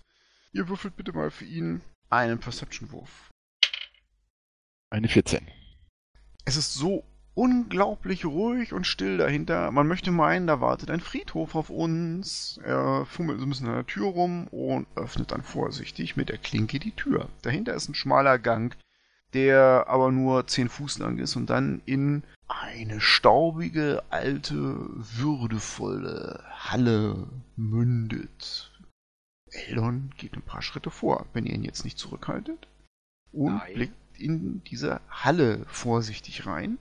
ihr würfelt bitte mal für ihn einen Perception-Wurf. Eine 14. Es ist so unglaublich ruhig und still dahinter. Man möchte meinen, da wartet ein Friedhof auf uns. Er fummelt so ein bisschen an der Tür rum und öffnet dann vorsichtig mit der Klinke die Tür. Dahinter ist ein schmaler Gang, der aber nur 10 Fuß lang ist und dann in eine staubige, alte, würdevolle Halle mündet. Eldon geht ein paar Schritte vor, wenn ihr ihn jetzt nicht zurückhaltet. Und Nein. blickt in diese Halle vorsichtig rein.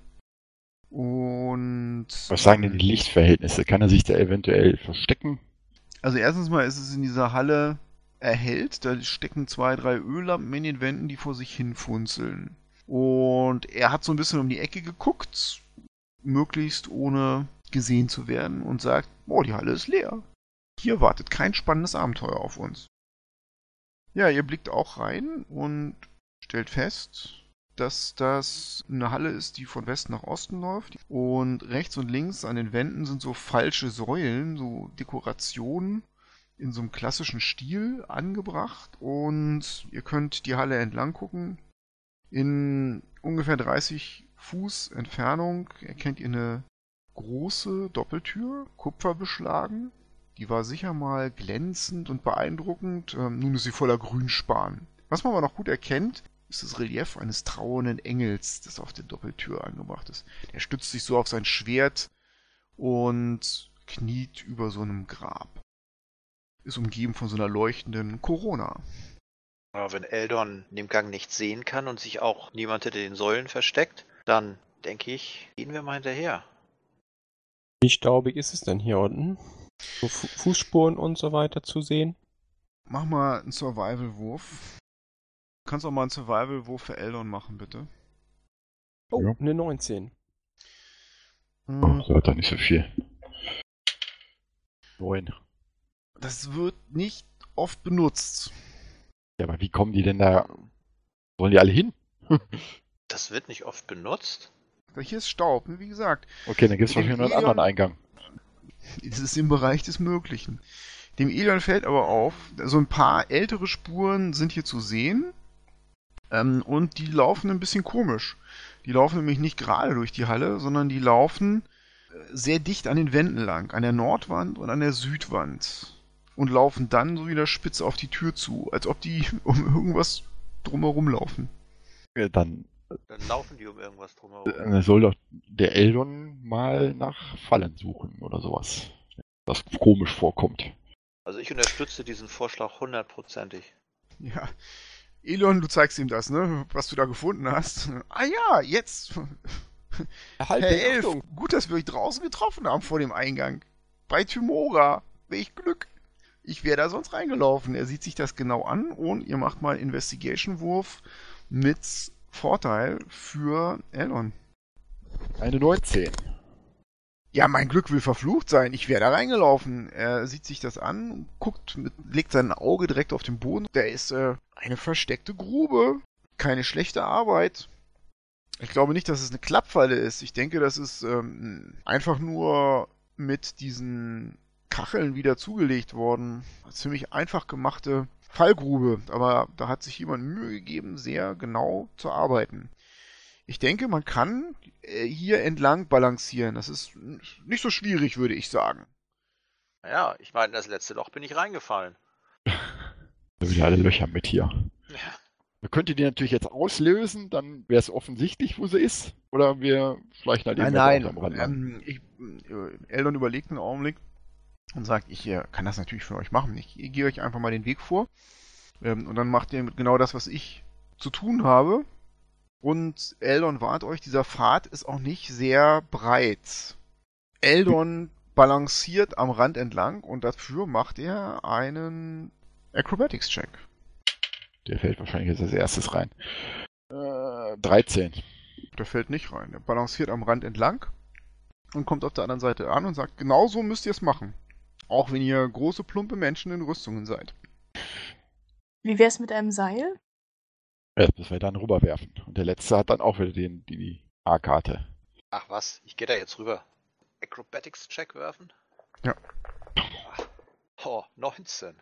Und. Was sagen denn die Lichtverhältnisse? Kann er sich da eventuell verstecken? Also, erstens mal ist es in dieser Halle erhellt. Da stecken zwei, drei Öllampen in den Wänden, die vor sich hinfunzeln. Und er hat so ein bisschen um die Ecke geguckt, möglichst ohne gesehen zu werden, und sagt: Boah, die Halle ist leer. Hier wartet kein spannendes Abenteuer auf uns. Ja, ihr blickt auch rein und stellt fest, dass das eine Halle ist, die von Westen nach Osten läuft. Und rechts und links an den Wänden sind so falsche Säulen, so Dekorationen in so einem klassischen Stil angebracht. Und ihr könnt die Halle entlang gucken. In ungefähr 30 Fuß Entfernung erkennt ihr eine große Doppeltür, kupferbeschlagen. Die war sicher mal glänzend und beeindruckend. Ähm, nun ist sie voller Grünspan. Was man aber noch gut erkennt, ist das Relief eines trauernden Engels, das auf der Doppeltür angebracht ist. Der stützt sich so auf sein Schwert und kniet über so einem Grab. Ist umgeben von so einer leuchtenden Corona. Aber wenn Eldon in dem Gang nichts sehen kann und sich auch niemand hinter den Säulen versteckt, dann denke ich, gehen wir mal hinterher. Wie staubig ist es denn hier unten? So Fu Fußspuren und so weiter zu sehen? Mach mal einen Survival-Wurf. Du kannst auch mal einen Survival-Wurf für Eldon machen, bitte. Oh, Ja. eine 19. Hm, Oh, so hat er nicht so viel. Neun. Das wird nicht oft benutzt. Ja, aber wie kommen die denn da? Sollen die alle hin? Das wird nicht oft benutzt. Hier ist Staub, ne? wie gesagt. Okay, dann gibt es wahrscheinlich noch einen anderen Eingang. Es ist im Bereich des Möglichen. Dem Elion fällt aber auf, so ein paar ältere Spuren sind hier zu sehen. Ähm, und die laufen ein bisschen komisch. Die laufen nämlich nicht gerade durch die Halle, sondern die laufen äh, sehr dicht an den Wänden lang. An der Nordwand und an der Südwand. Und laufen dann so wieder spitz auf die Tür zu, als ob die um irgendwas drumherum laufen. Äh, Dann Dann laufen die um irgendwas drumherum. äh, soll doch der Eldon mal nach Fallen suchen oder sowas. Das komisch vorkommt. Also ich unterstütze diesen Vorschlag hundertprozentig. Ja. Elon, du zeigst ihm das, ne? Was du da gefunden hast. Ah ja, jetzt. Halt, Herr Elf, gut, dass wir euch draußen getroffen haben vor dem Eingang. Bei Tymora. Welch Glück. Ich wäre da sonst reingelaufen. Er sieht sich das genau an und ihr macht mal Investigation-Wurf mit Vorteil für Elon. Eine 19. Ja, mein Glück will verflucht sein. Ich wäre da reingelaufen. Er sieht sich das an, guckt, mit, legt sein Auge direkt auf den Boden. Da ist äh, eine versteckte Grube. Keine schlechte Arbeit. Ich glaube nicht, dass es eine Klappfalle ist. Ich denke, das ist ähm, einfach nur mit diesen Kacheln wieder zugelegt worden. Ziemlich einfach gemachte Fallgrube. Aber da hat sich jemand Mühe gegeben, sehr genau zu arbeiten. Ich denke, man kann äh, hier entlang balancieren. Das ist nicht so schwierig, würde ich sagen. Naja, ich meine, das letzte Loch bin ich reingefallen. Da wieder alle Löcher mit hier. Ja. Man könnte die natürlich jetzt auslösen, dann wäre es offensichtlich, wo sie ist. Oder wir schleichen halt Nein, eben nein. weiter am Rand. Ähm, ich, äh, Eldon überlegt einen Augenblick und sagt, ich äh, kann das natürlich für euch machen. Ich, gehe euch einfach mal den Weg vor. Ähm, und dann macht ihr genau das, was ich zu tun habe. Und Eldon warnt euch, dieser Pfad ist auch nicht sehr breit. Eldon balanciert am Rand entlang und dafür macht er einen Acrobatics-Check. Der fällt wahrscheinlich jetzt als erstes rein. Äh, 13. Der fällt nicht rein. Er balanciert am Rand entlang und kommt auf der anderen Seite an und sagt, genau so müsst ihr es machen. Auch wenn ihr große, plumpe Menschen in Rüstungen seid. Wie wär's mit einem Seil? Ja, das wir dann rüberwerfen. Und der letzte hat dann auch wieder den, die, die A-Karte. Ach was, ich gehe da jetzt rüber. Acrobatics-Check werfen? Ja. Oh, 19.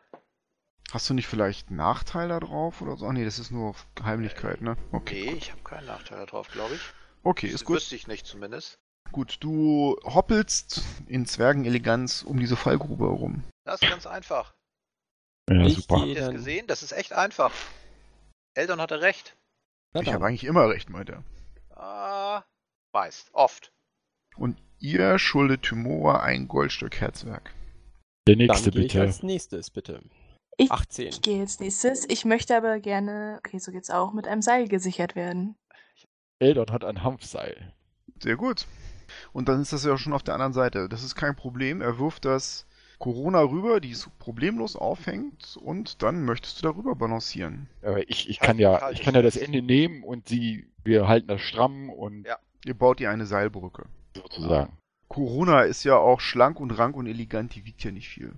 Hast du nicht vielleicht einen Nachteil da drauf oder so? Ach nee, das ist nur auf Heimlichkeit, ne? Okay. Nee, ich habe keinen Nachteil darauf, glaube ich. Okay, ist gut. Wüsste ich nicht zumindest. Gut, du hoppelst in Zwergeneleganz um diese Fallgrube herum. Das ist ganz einfach. Ja, Ich super. dann- gesehen? Das ist echt einfach. Eldon hatte recht. Ich dann. habe eigentlich immer recht, meint er. Ah, meist. Oft. Und ihr schuldet Tymora ein Goldstück Herzwerk. Der Dann nächste ich bitte. als nächstes, bitte. Ich, 18. ich gehe jetzt nächstes. Ich möchte aber gerne, okay, so geht's auch, mit einem Seil gesichert werden. Eldon hat ein Hanfseil. Sehr gut. Und dann ist das ja schon auf der anderen Seite. Das ist kein Problem. Er wirft das Corona rüber, die es problemlos aufhängt, und dann möchtest du darüber balancieren. Aber ich, ich Halt- kann ja, ich kann ja das. Ende nehmen und sie, wir halten das stramm und Ja. Ihr baut ihr eine Seilbrücke. sozusagen. Corona ist ja auch schlank und rank und elegant, die wiegt ja nicht viel.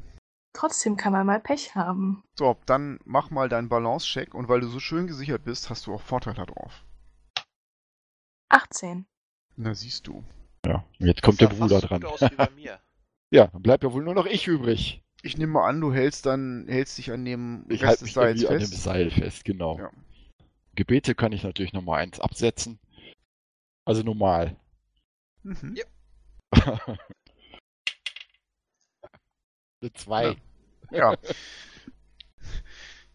Trotzdem kann man mal Pech haben. So, dann mach mal deinen Balance-Check und weil du so schön gesichert bist, hast du auch Vorteil darauf. 18. Na, siehst du. Ja. Jetzt kommt der Bruder dran. gut aus wie bei mir. ja, dann bleibt ja wohl nur noch ich übrig. Ich nehme mal an, du hältst dann, hältst dich an dem Ich Rest halte des Seils an dem fest. Seil fest, genau. Ja. Gebete kann ich natürlich nochmal eins absetzen. Also normal. Mhm. Ja. Eine zwei. Ja.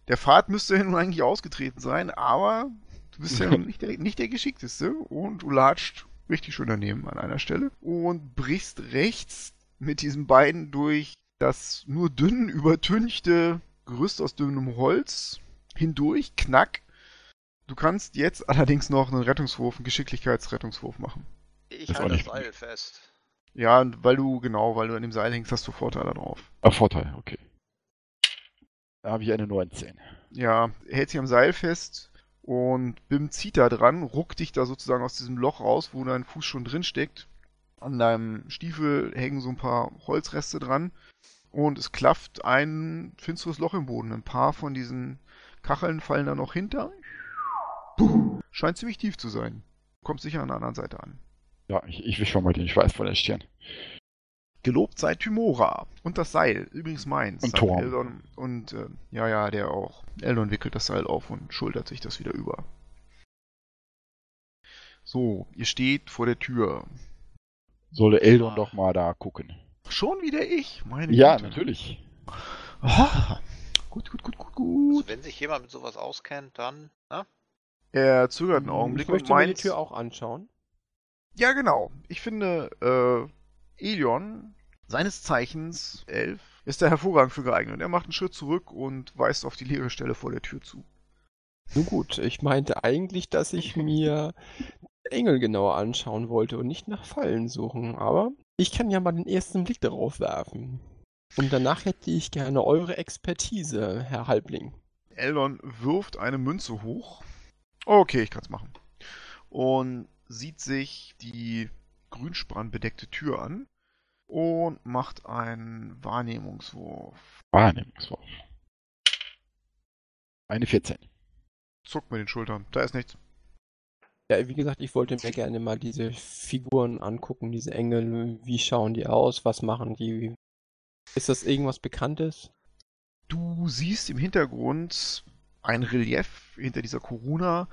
Der Pfad müsste ja nun eigentlich ausgetreten sein, aber du bist ja nicht der, nicht der Geschickteste und du latscht richtig schön daneben an einer Stelle und brichst rechts mit diesen beiden durch das nur dünn übertünchte Gerüst aus dünnem Holz hindurch, knack. Du kannst jetzt allerdings noch einen Rettungswurf, einen Geschicklichkeitsrettungswurf machen. Ich Ist auch halte das nicht Seil fest. Ja, und weil du, genau, weil du an dem Seil hängst, hast du Vorteile drauf. Ah, Vorteil, okay. Da habe ich eine 19. Ja, hält sich am Seil fest und Bim zieht da dran, ruckt dich da sozusagen aus diesem Loch raus, wo dein Fuß schon drin steckt. An deinem Stiefel hängen so ein paar Holzreste dran und es klafft ein finsteres Loch im Boden. Ein paar von diesen Kacheln fallen da noch hinter. Puh, scheint ziemlich tief zu sein. Kommt sicher an der anderen Seite an. Ja, ich, ich schon mal den Schweiß von der Stirn. Gelobt sei Tymora. Und das Seil, übrigens meins. Und Thorm. Eldon. Und äh, ja, ja, der auch. Eldon wickelt das Seil auf und schultert sich das wieder über. So, ihr steht vor der Tür. Solle Eldon Ah. doch mal da gucken. Schon wieder ich? Meine Ja, Güte. natürlich. Ah, gut, gut, gut, gut, gut. Also wenn sich jemand mit sowas auskennt, dann. Ne? Er zögert einen Augenblick Ich und möchte mir die. Tür auch anschauen. Ja, genau. Ich finde, äh, Elion, seines Zeichens elf, ist da hervorragend für geeignet. Er macht einen Schritt zurück und weist auf die leere Stelle vor der Tür zu. Nun gut, ich meinte eigentlich, dass ich mir Engel genauer anschauen wollte und nicht nach Fallen suchen, aber ich kann ja mal den ersten Blick darauf werfen. Und danach hätte ich gerne eure Expertise, Herr Halbling. Eldon wirft eine Münze hoch. Okay, ich kann's machen. Und sieht sich die grünspanbedeckte Tür an und macht einen Wahrnehmungswurf. Wahrnehmungswurf. Eine 14. Zuckt mit den Schultern. Da ist nichts. Ja, wie gesagt, ich wollte mir gerne mal diese Figuren angucken, diese Engel. Wie schauen die aus? Was machen die? Ist das irgendwas Bekanntes? Du siehst im Hintergrund ein Relief hinter dieser Corona,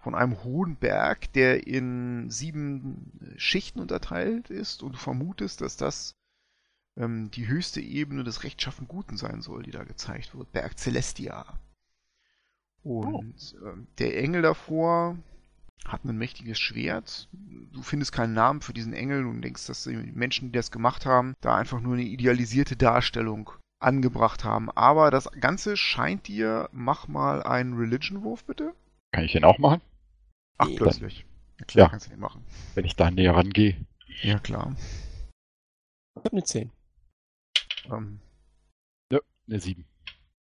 von einem hohen Berg, der in sieben Schichten unterteilt ist und du vermutest, dass das ähm, die höchste Ebene des rechtschaffen Guten sein soll, die da gezeigt wird. Berg Celestia. Und ähm, der Engel davor hat ein mächtiges Schwert. Du findest keinen Namen für diesen Engel und denkst, dass die Menschen, die das gemacht haben, da einfach nur eine idealisierte Darstellung angebracht haben. Aber das Ganze scheint dir, mach mal einen Religion-Wurf bitte. Kann ich den auch machen? Ach, plötzlich. Ja, klar, Ja. kannst du den machen. Wenn ich da näher rangehe. Ja, klar. Ich habe eine 10. Ähm, Eine 7.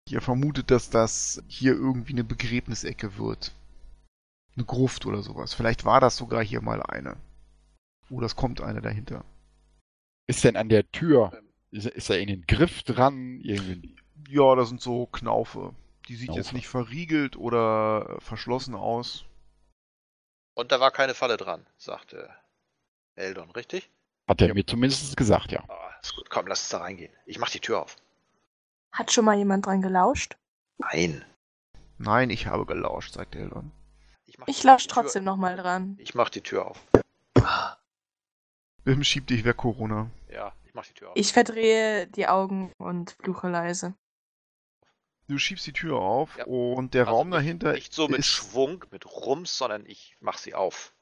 ihr vermutet, dass das hier irgendwie eine Begräbnisecke wird. Eine Gruft oder sowas. Vielleicht war das sogar hier mal eine. Oder es kommt eine dahinter. Ist denn an der Tür, ist, ist da in den Griff dran? Irgendwie? Ja, das sind so Knaufe. Die sieht jetzt Knaufe. nicht verriegelt oder verschlossen aus. Und da war keine Falle dran, sagte Eldon, richtig? Hat er mir zumindest gesagt, ja. Ah, ist gut, komm, lass uns da reingehen. Ich mach die Tür auf. Hat schon mal jemand dran gelauscht? Nein. Nein, ich habe gelauscht, sagt Eldon. Ich, mach Ich die lausch Tür- trotzdem nochmal dran. Ich mach die Tür auf. Bim schiebt dich weg, Corona. Ja, ich mach die Tür auf. Ich verdrehe die Augen und fluche leise. Du schiebst die Tür auf Ja. und der Also Raum dahinter Nicht so mit ist, Schwung, mit Rums, sondern ich mach sie auf.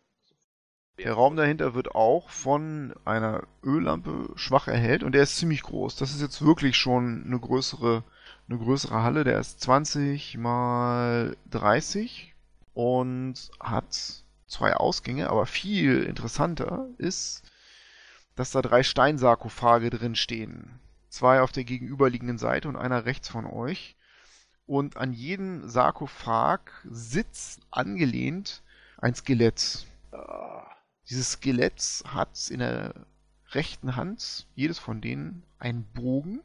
der Raum dahinter wird auch von einer Öllampe schwach erhellt und der ist ziemlich groß. Das ist jetzt wirklich schon eine größere, eine größere Halle. Der ist 20 mal 30 und hat zwei Ausgänge, aber viel interessanter ist, dass da drei Steinsarkophage drin stehen. Zwei auf der gegenüberliegenden Seite und einer rechts von euch. Und an jedem Sarkophag sitzt angelehnt ein Skelett. Dieses Skelett hat in der rechten Hand, jedes von denen, einen Bogen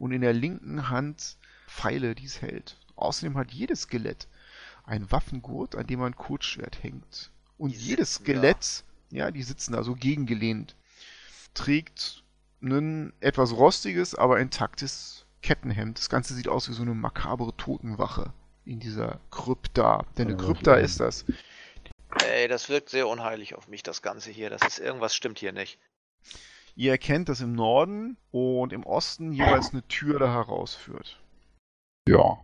und in der linken Hand Pfeile, die es hält. Außerdem hat jedes Skelett ein Waffengurt, an dem ein Kurzschwert hängt. Und Die jedes sitzen. Skelett, ja, die sitzen da so gegengelehnt, trägt ein etwas rostiges, aber intaktes Kettenhemd. Das Ganze sieht aus wie so eine makabere Totenwache in dieser Krypta. Denn eine Krypta ist das. ey, das wirkt sehr unheilig auf mich, das Ganze hier. Das ist irgendwas stimmt hier nicht. Ihr erkennt, dass im Norden und im Osten jeweils eine Tür da herausführt. Ja.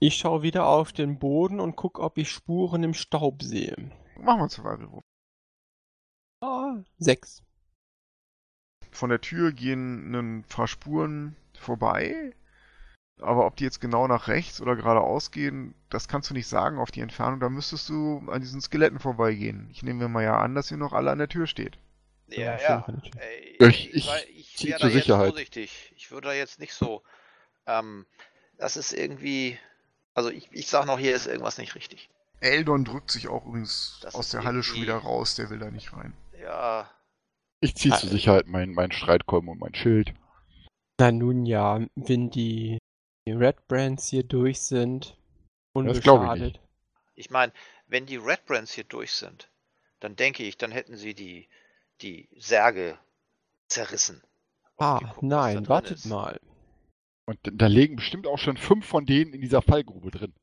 Ich schaue wieder auf den Boden und gucke, ob ich Spuren im Staub sehe. Machen wir einen Survival-Wurf. Ah, sechs. Von der Tür gehen ein paar Spuren vorbei. Aber ob die jetzt genau nach rechts oder geradeaus gehen, das kannst du nicht sagen auf die Entfernung. Da müsstest du an diesen Skeletten vorbeigehen. Ich nehme mir mal ja an, dass ihr noch alle an der Tür steht. Ja, Ja. Ey, Ich- ich ich zieh wäre zur da jetzt Sicherheit. vorsichtig. Ich würde da jetzt nicht so. Ähm, das ist irgendwie. Also ich, ich sag noch, hier ist irgendwas nicht richtig. Eldon drückt sich auch übrigens Das aus der Halle schon wieder raus. Der will da nicht rein. Ja, Ich ziehe zur Sicherheit meinen mein Streitkolben und mein Schild. Na nun ja, wenn die, Red Brands hier durch sind, glaub ich unbeschadet. ich meine, wenn die Red Brands hier durch sind, dann denke ich, dann hätten sie die, die Särge zerrissen. Ah, da nein, wartet ist. mal. Und da liegen bestimmt auch schon fünf von denen in dieser Fallgrube drin.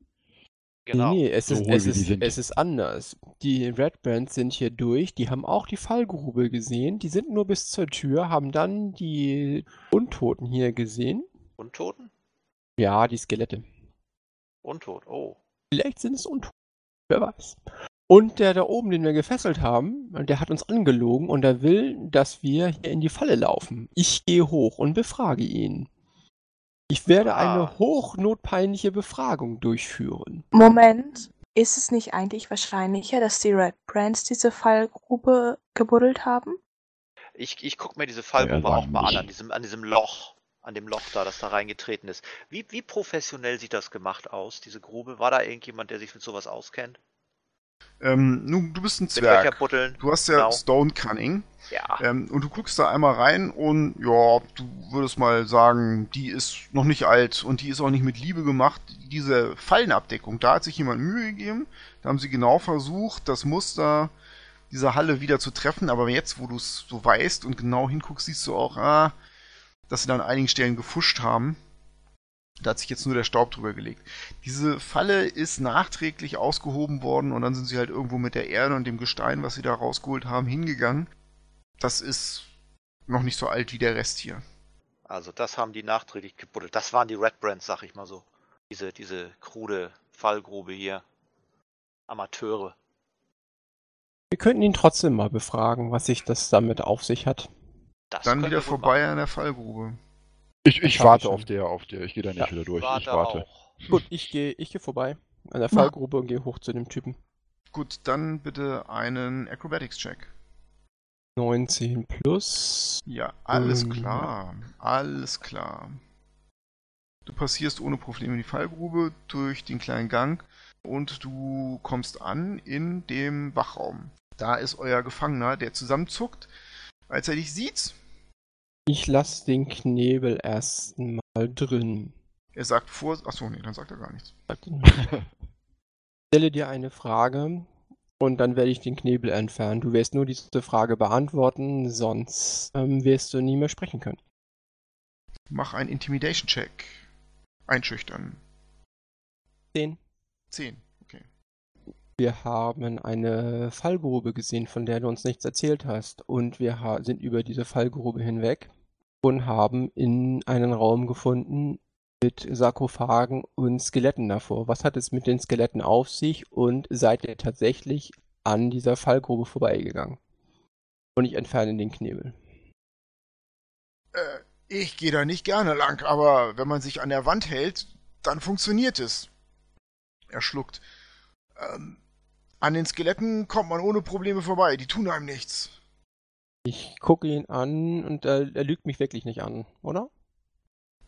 Genau. Nee, nee, es So ist, es, ist, es ist anders. Die Red Brands sind hier durch, die haben auch die Fallgrube gesehen, die sind nur bis zur Tür, haben dann die Untoten hier gesehen. Untoten? Ja, die Skelette. Untot, oh. Vielleicht sind es Untote. Wer weiß. Und der da oben, den wir gefesselt haben, der hat uns angelogen und er will, dass wir hier in die Falle laufen. Ich gehe hoch und befrage ihn. Ich werde Ah. eine hochnotpeinliche Befragung durchführen. Moment, ist es nicht eigentlich wahrscheinlicher, dass die Red Brands diese Fallgrube gebuddelt haben? Ich, ich gucke mir diese Fallgrube Ja, auch mal an, an diesem, an diesem Loch, an dem Loch da, das da reingetreten ist. Wie, wie professionell sieht das gemacht aus, diese Grube? War da irgendjemand, der sich mit sowas auskennt? Ähm, nun, du bist ein Zwerg. Du hast ja Genau. Stone Cunning. Ja. Ähm, und du guckst da einmal rein und ja, du würdest mal sagen, die ist noch nicht alt und die ist auch nicht mit Liebe gemacht. Diese Fallenabdeckung, da hat sich jemand Mühe gegeben. Da haben sie genau versucht, das Muster dieser Halle wieder zu treffen. Aber jetzt, wo du es so weißt und genau hinguckst, siehst du auch, ah, dass sie da an einigen Stellen gefuscht haben. Da hat sich jetzt nur der Staub drüber gelegt. Diese Falle ist nachträglich ausgehoben worden und dann sind sie halt irgendwo mit der Erde und dem Gestein, was sie da rausgeholt haben, hingegangen. Das ist noch nicht so alt wie der Rest hier. Also das haben die nachträglich gebuddelt. Das waren die Red Brands, sag ich mal so. Diese, diese krude Fallgrube hier. Amateure. Wir könnten ihn trotzdem mal befragen, was sich das damit auf sich hat. Das Dann wieder vorbei machen. an der Fallgrube. Ich, ich warte ich auf der, auf der. Ich gehe da nicht Ja, wieder durch. Warte ich warte. auch. Gut, ich gehe ich geh vorbei an der Fallgrube und gehe hoch zu dem Typen. Gut, dann bitte einen Acrobatics-Check. 19 plus. Ja, alles Ähm, klar. Alles klar. Du passierst ohne Probleme die Fallgrube durch den kleinen Gang und du kommst an in dem Wachraum. Da ist euer Gefangener, der zusammenzuckt, als er dich sieht. Ich lasse den Knebel erst mal drin. Er sagt vor. Achso, nee, dann sagt er gar nichts. Ich stelle dir eine Frage und dann werde ich den Knebel entfernen. Du wirst nur diese Frage beantworten, sonst ähm, wirst du nie mehr sprechen können. Mach einen Intimidation-Check. Einschüchtern. 10. 10. Wir haben eine Fallgrube gesehen, von der du uns nichts erzählt hast. Und wir sind über diese Fallgrube hinweg und haben in einen Raum gefunden mit Sarkophagen und Skeletten davor. Was hat es mit den Skeletten auf sich und seid ihr tatsächlich an dieser Fallgrube vorbeigegangen? Und ich entferne den Knebel. Äh, ich gehe da nicht gerne lang, aber wenn man sich an der Wand hält, dann funktioniert es. Er schluckt. Ähm, an den Skeletten kommt man ohne Probleme vorbei, die tun einem nichts. Ich gucke ihn an und er, er lügt mich wirklich nicht an, oder?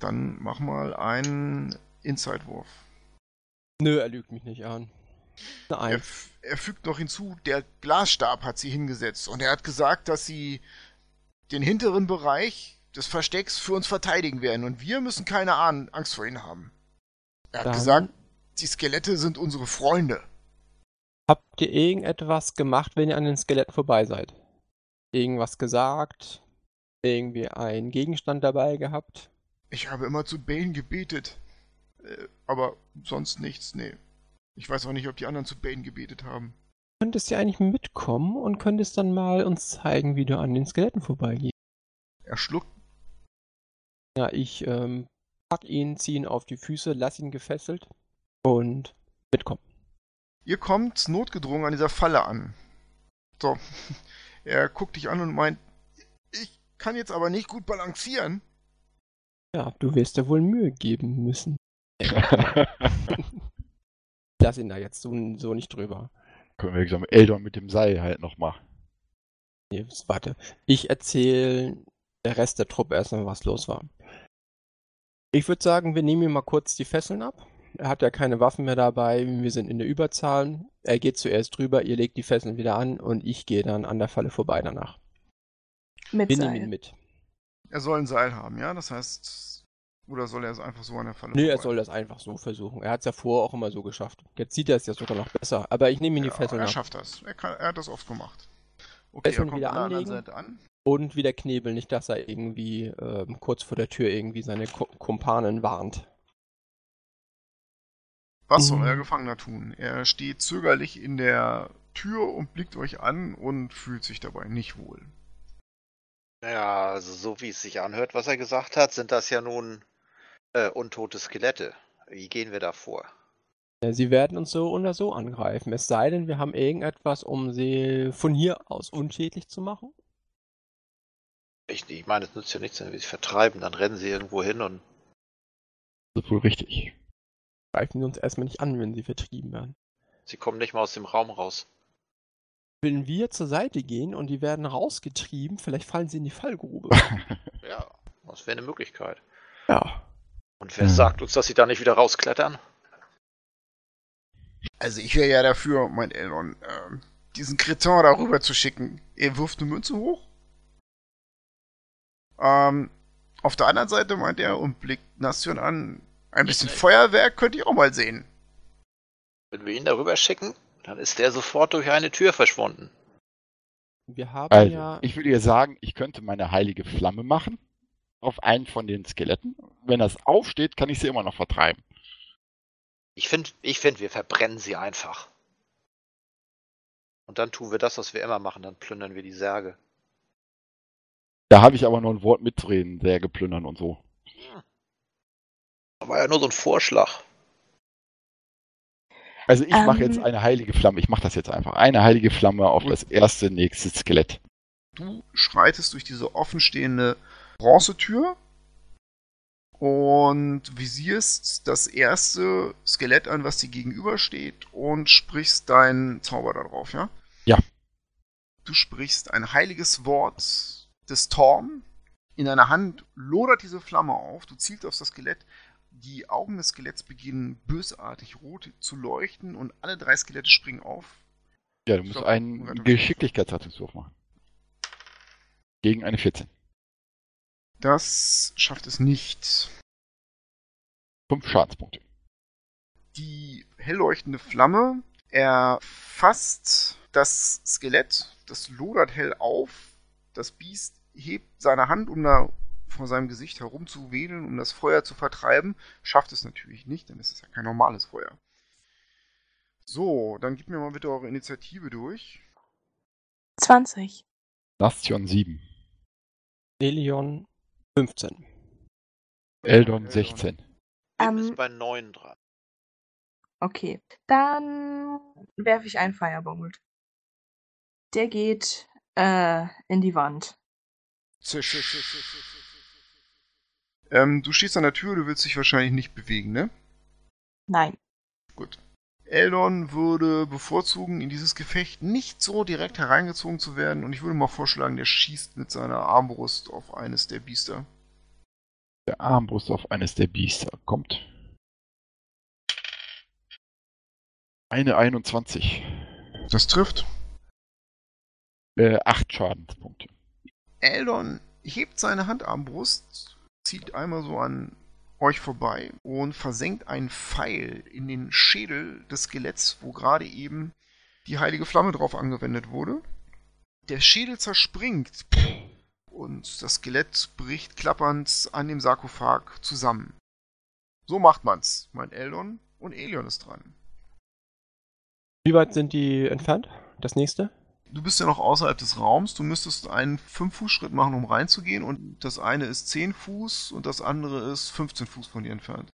Dann mach mal einen Inside-Wurf. Nö, er lügt mich nicht an. Eine Er, er fügt noch hinzu, der Glasstab hat sie hingesetzt und er hat gesagt, dass sie den hinteren Bereich des Verstecks für uns verteidigen werden und wir müssen keine Angst vor ihnen haben. Er hat Dann- gesagt, die Skelette sind unsere Freunde. Habt ihr irgendetwas gemacht, wenn ihr an den Skeletten vorbei seid? Irgendwas gesagt? Irgendwie einen Gegenstand dabei gehabt? Ich habe immer zu Bane gebetet. Äh, aber sonst nichts, nee. Ich weiß auch nicht, ob die anderen zu Bane gebetet haben. Könntest du eigentlich mitkommen und könntest dann mal uns zeigen, wie du an den Skeletten vorbeigehst? Er schluckt. Ja, ich ähm, pack ihn, zieh ihn auf die Füße, lass ihn gefesselt und mitkommen. Ihr kommt notgedrungen an dieser Falle an. So. Er guckt dich an und meint, ich kann jetzt aber nicht gut balancieren. Ja, du wirst dir wohl Mühe geben müssen. Lass ihn da jetzt so, so nicht drüber. Können wir gesagt, Eldon mit dem Seil halt noch machen. Nee, jetzt warte. Ich erzähle der Rest der Truppe erstmal, was los war. Ich würde sagen, wir nehmen ihm mal kurz die Fesseln ab. Er hat ja keine Waffen mehr dabei. Wir sind in der Überzahl. Er geht zuerst drüber, ihr legt die Fesseln wieder an und ich gehe dann an der Falle vorbei danach. Mit Wir nehmen ihn Seil. mit. Er soll ein Seil haben, ja? Das heißt, oder soll er es einfach so an der Falle Nee, er vorbei? soll das einfach so versuchen. Er hat es ja vorher auch immer so geschafft. Jetzt sieht er es ja sogar noch besser. Aber ich nehme ihm die ja, Fesseln er ab. schafft das. Er, kann, er hat das oft gemacht. Okay, Fesseln er kommt wieder an der anderen. Seite an. Und wieder Knebel, nicht, dass er irgendwie ähm, kurz vor der Tür irgendwie seine Ko Kumpanen warnt. Was soll Mhm. euer Gefangener tun? Er steht zögerlich in der Tür und blickt euch an und fühlt sich dabei nicht wohl. Ja, also so wie es sich anhört, was er gesagt hat, sind das ja nun äh, untote Skelette. Wie gehen wir da vor? Ja, sie werden uns so oder so angreifen. Es sei denn, wir haben irgendetwas, um sie von hier aus unschädlich zu machen. Ich, ich meine, es nützt ja nichts, wenn wir sie vertreiben, dann rennen sie irgendwo hin und Das ist wohl richtig. Greifen sie uns erstmal nicht an, wenn sie vertrieben werden. sie kommen nicht mal aus dem Raum raus. Wenn wir zur Seite gehen und die werden rausgetrieben, vielleicht fallen sie in die Fallgrube. Ja, das wäre eine Möglichkeit. ja. Und wer Hm. sagt uns, dass sie da nicht wieder rausklettern? Also ich wäre ja dafür, meint Elrond, ähm, diesen Kretin darüber zu schicken. Er wirft eine Münze hoch. Ähm, auf der anderen Seite meint er und blickt Nation an, ein bisschen Feuerwerk könnte ich auch mal sehen. Wenn wir ihn darüber schicken, dann ist der sofort durch eine Tür verschwunden. Wir haben Also, ja. ich würde ihr sagen, ich könnte meine heilige Flamme machen auf einen von den Skeletten. wenn das aufsteht, kann ich sie immer noch vertreiben. Ich finde, ich find, wir verbrennen sie einfach. Und dann tun wir das, was wir immer machen, dann plündern wir die Särge. Da habe ich aber noch ein Wort mitzureden, Särge plündern und so. Das war ja nur so ein Vorschlag. Also ich mache jetzt Ähm. eine heilige Flamme. Ich mache das jetzt einfach. Eine heilige Flamme auf das erste nächste Skelett. Du schreitest durch diese offenstehende Bronzetür und visierst das erste Skelett an, was dir gegenübersteht und sprichst deinen Zauber darauf, ja? Ja. Du sprichst ein heiliges Wort des Torm. In deiner Hand lodert diese Flamme auf. Du zielst auf das Skelett. Die Augen des Skeletts beginnen bösartig rot zu leuchten und alle drei Skelette springen auf. Ja, du musst Stopp. einen. Geschicklichkeitsrettungswurf machen. Gegen eine 14. Das schafft es nicht. Fünf Schadenspunkte. Die hell leuchtende Flamme erfasst das Skelett, das lodert hell auf. Das Biest hebt seine Hand, um da vor seinem Gesicht herumzuwedeln, um das Feuer zu vertreiben. Schafft es natürlich nicht, denn es ist ja kein normales Feuer. So, dann gib mir mal bitte eure Initiative durch. 20. Nastion 7. Elion 15. Eldon 16. Bim Ähm, ist bei 9 dran. Okay. Dann werfe ich einen Firebolt. Der geht äh, in die Wand. Zisch. Ähm, du stehst an der Tür, du willst dich wahrscheinlich nicht bewegen, ne? Nein. Gut. Eldon würde bevorzugen, in dieses Gefecht nicht so direkt hereingezogen zu werden und ich würde mal vorschlagen, der schießt mit seiner Armbrust auf eines der Biester. Der Armbrust auf eines der Biester kommt. Eine 21. Das trifft. Äh, acht Schadenspunkte. Eldon hebt seine Handarmbrust, zieht einmal so an euch vorbei und versenkt einen Pfeil in den Schädel des Skeletts, wo gerade eben die heilige Flamme drauf angewendet wurde. Der Schädel zerspringt und das Skelett bricht klappernd an dem Sarkophag zusammen. So macht man's, meint Eldon, und Elion ist dran. Wie weit sind die entfernt? Das nächste? Du bist ja noch außerhalb des Raums. Du müsstest einen 5-Fuß-Schritt machen, um reinzugehen. Und das eine ist 10 Fuß und das andere ist 15 Fuß von dir entfernt.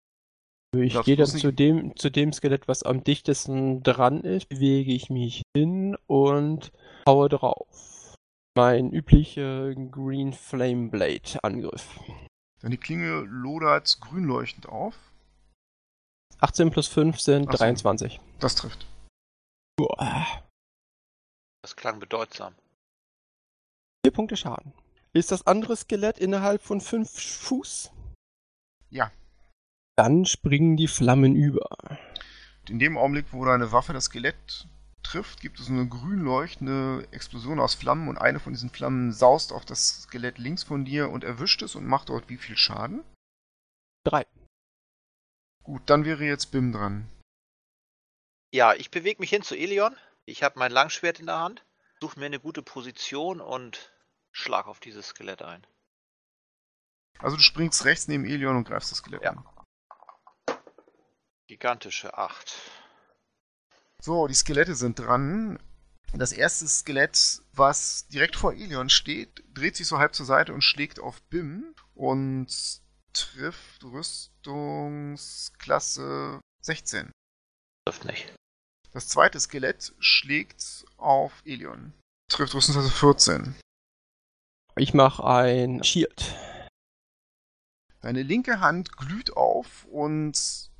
Ich Darfst gehe dann zu dem, zu dem Skelett, was am dichtesten dran ist, bewege ich mich hin und haue drauf. Mein üblicher Green Flame Blade Angriff. Deine Klinge lodert grün leuchtend auf. 18 plus 5 sind so. 23. Das trifft. Uah. Das klang bedeutsam. Vier Punkte Schaden. Ist das andere Skelett innerhalb von 5 Fuß? Ja. Dann springen die Flammen über. In dem Augenblick, wo deine Waffe das Skelett trifft, gibt es eine grün leuchtende Explosion aus Flammen und eine von diesen Flammen saust auf das Skelett links von dir und erwischt es und macht dort wie viel Schaden? Drei. Gut, dann wäre jetzt Bim dran. Ja, ich bewege mich hin zu Elion. Ich habe mein Langschwert in der Hand, suche mir eine gute Position und schlag auf dieses Skelett ein. Also du springst rechts neben Elion und greifst das Skelett Ja. an. Gigantische 8. So, die Skelette sind dran. Das erste Skelett, was direkt vor Elion steht, dreht sich so halb zur Seite und schlägt auf Bim und trifft Rüstungsklasse 16. Trifft nicht. Das zweite Skelett schlägt auf Elion. Trifft Rüstungsklasse 14. Ich mache ein Shield. Deine linke Hand glüht auf und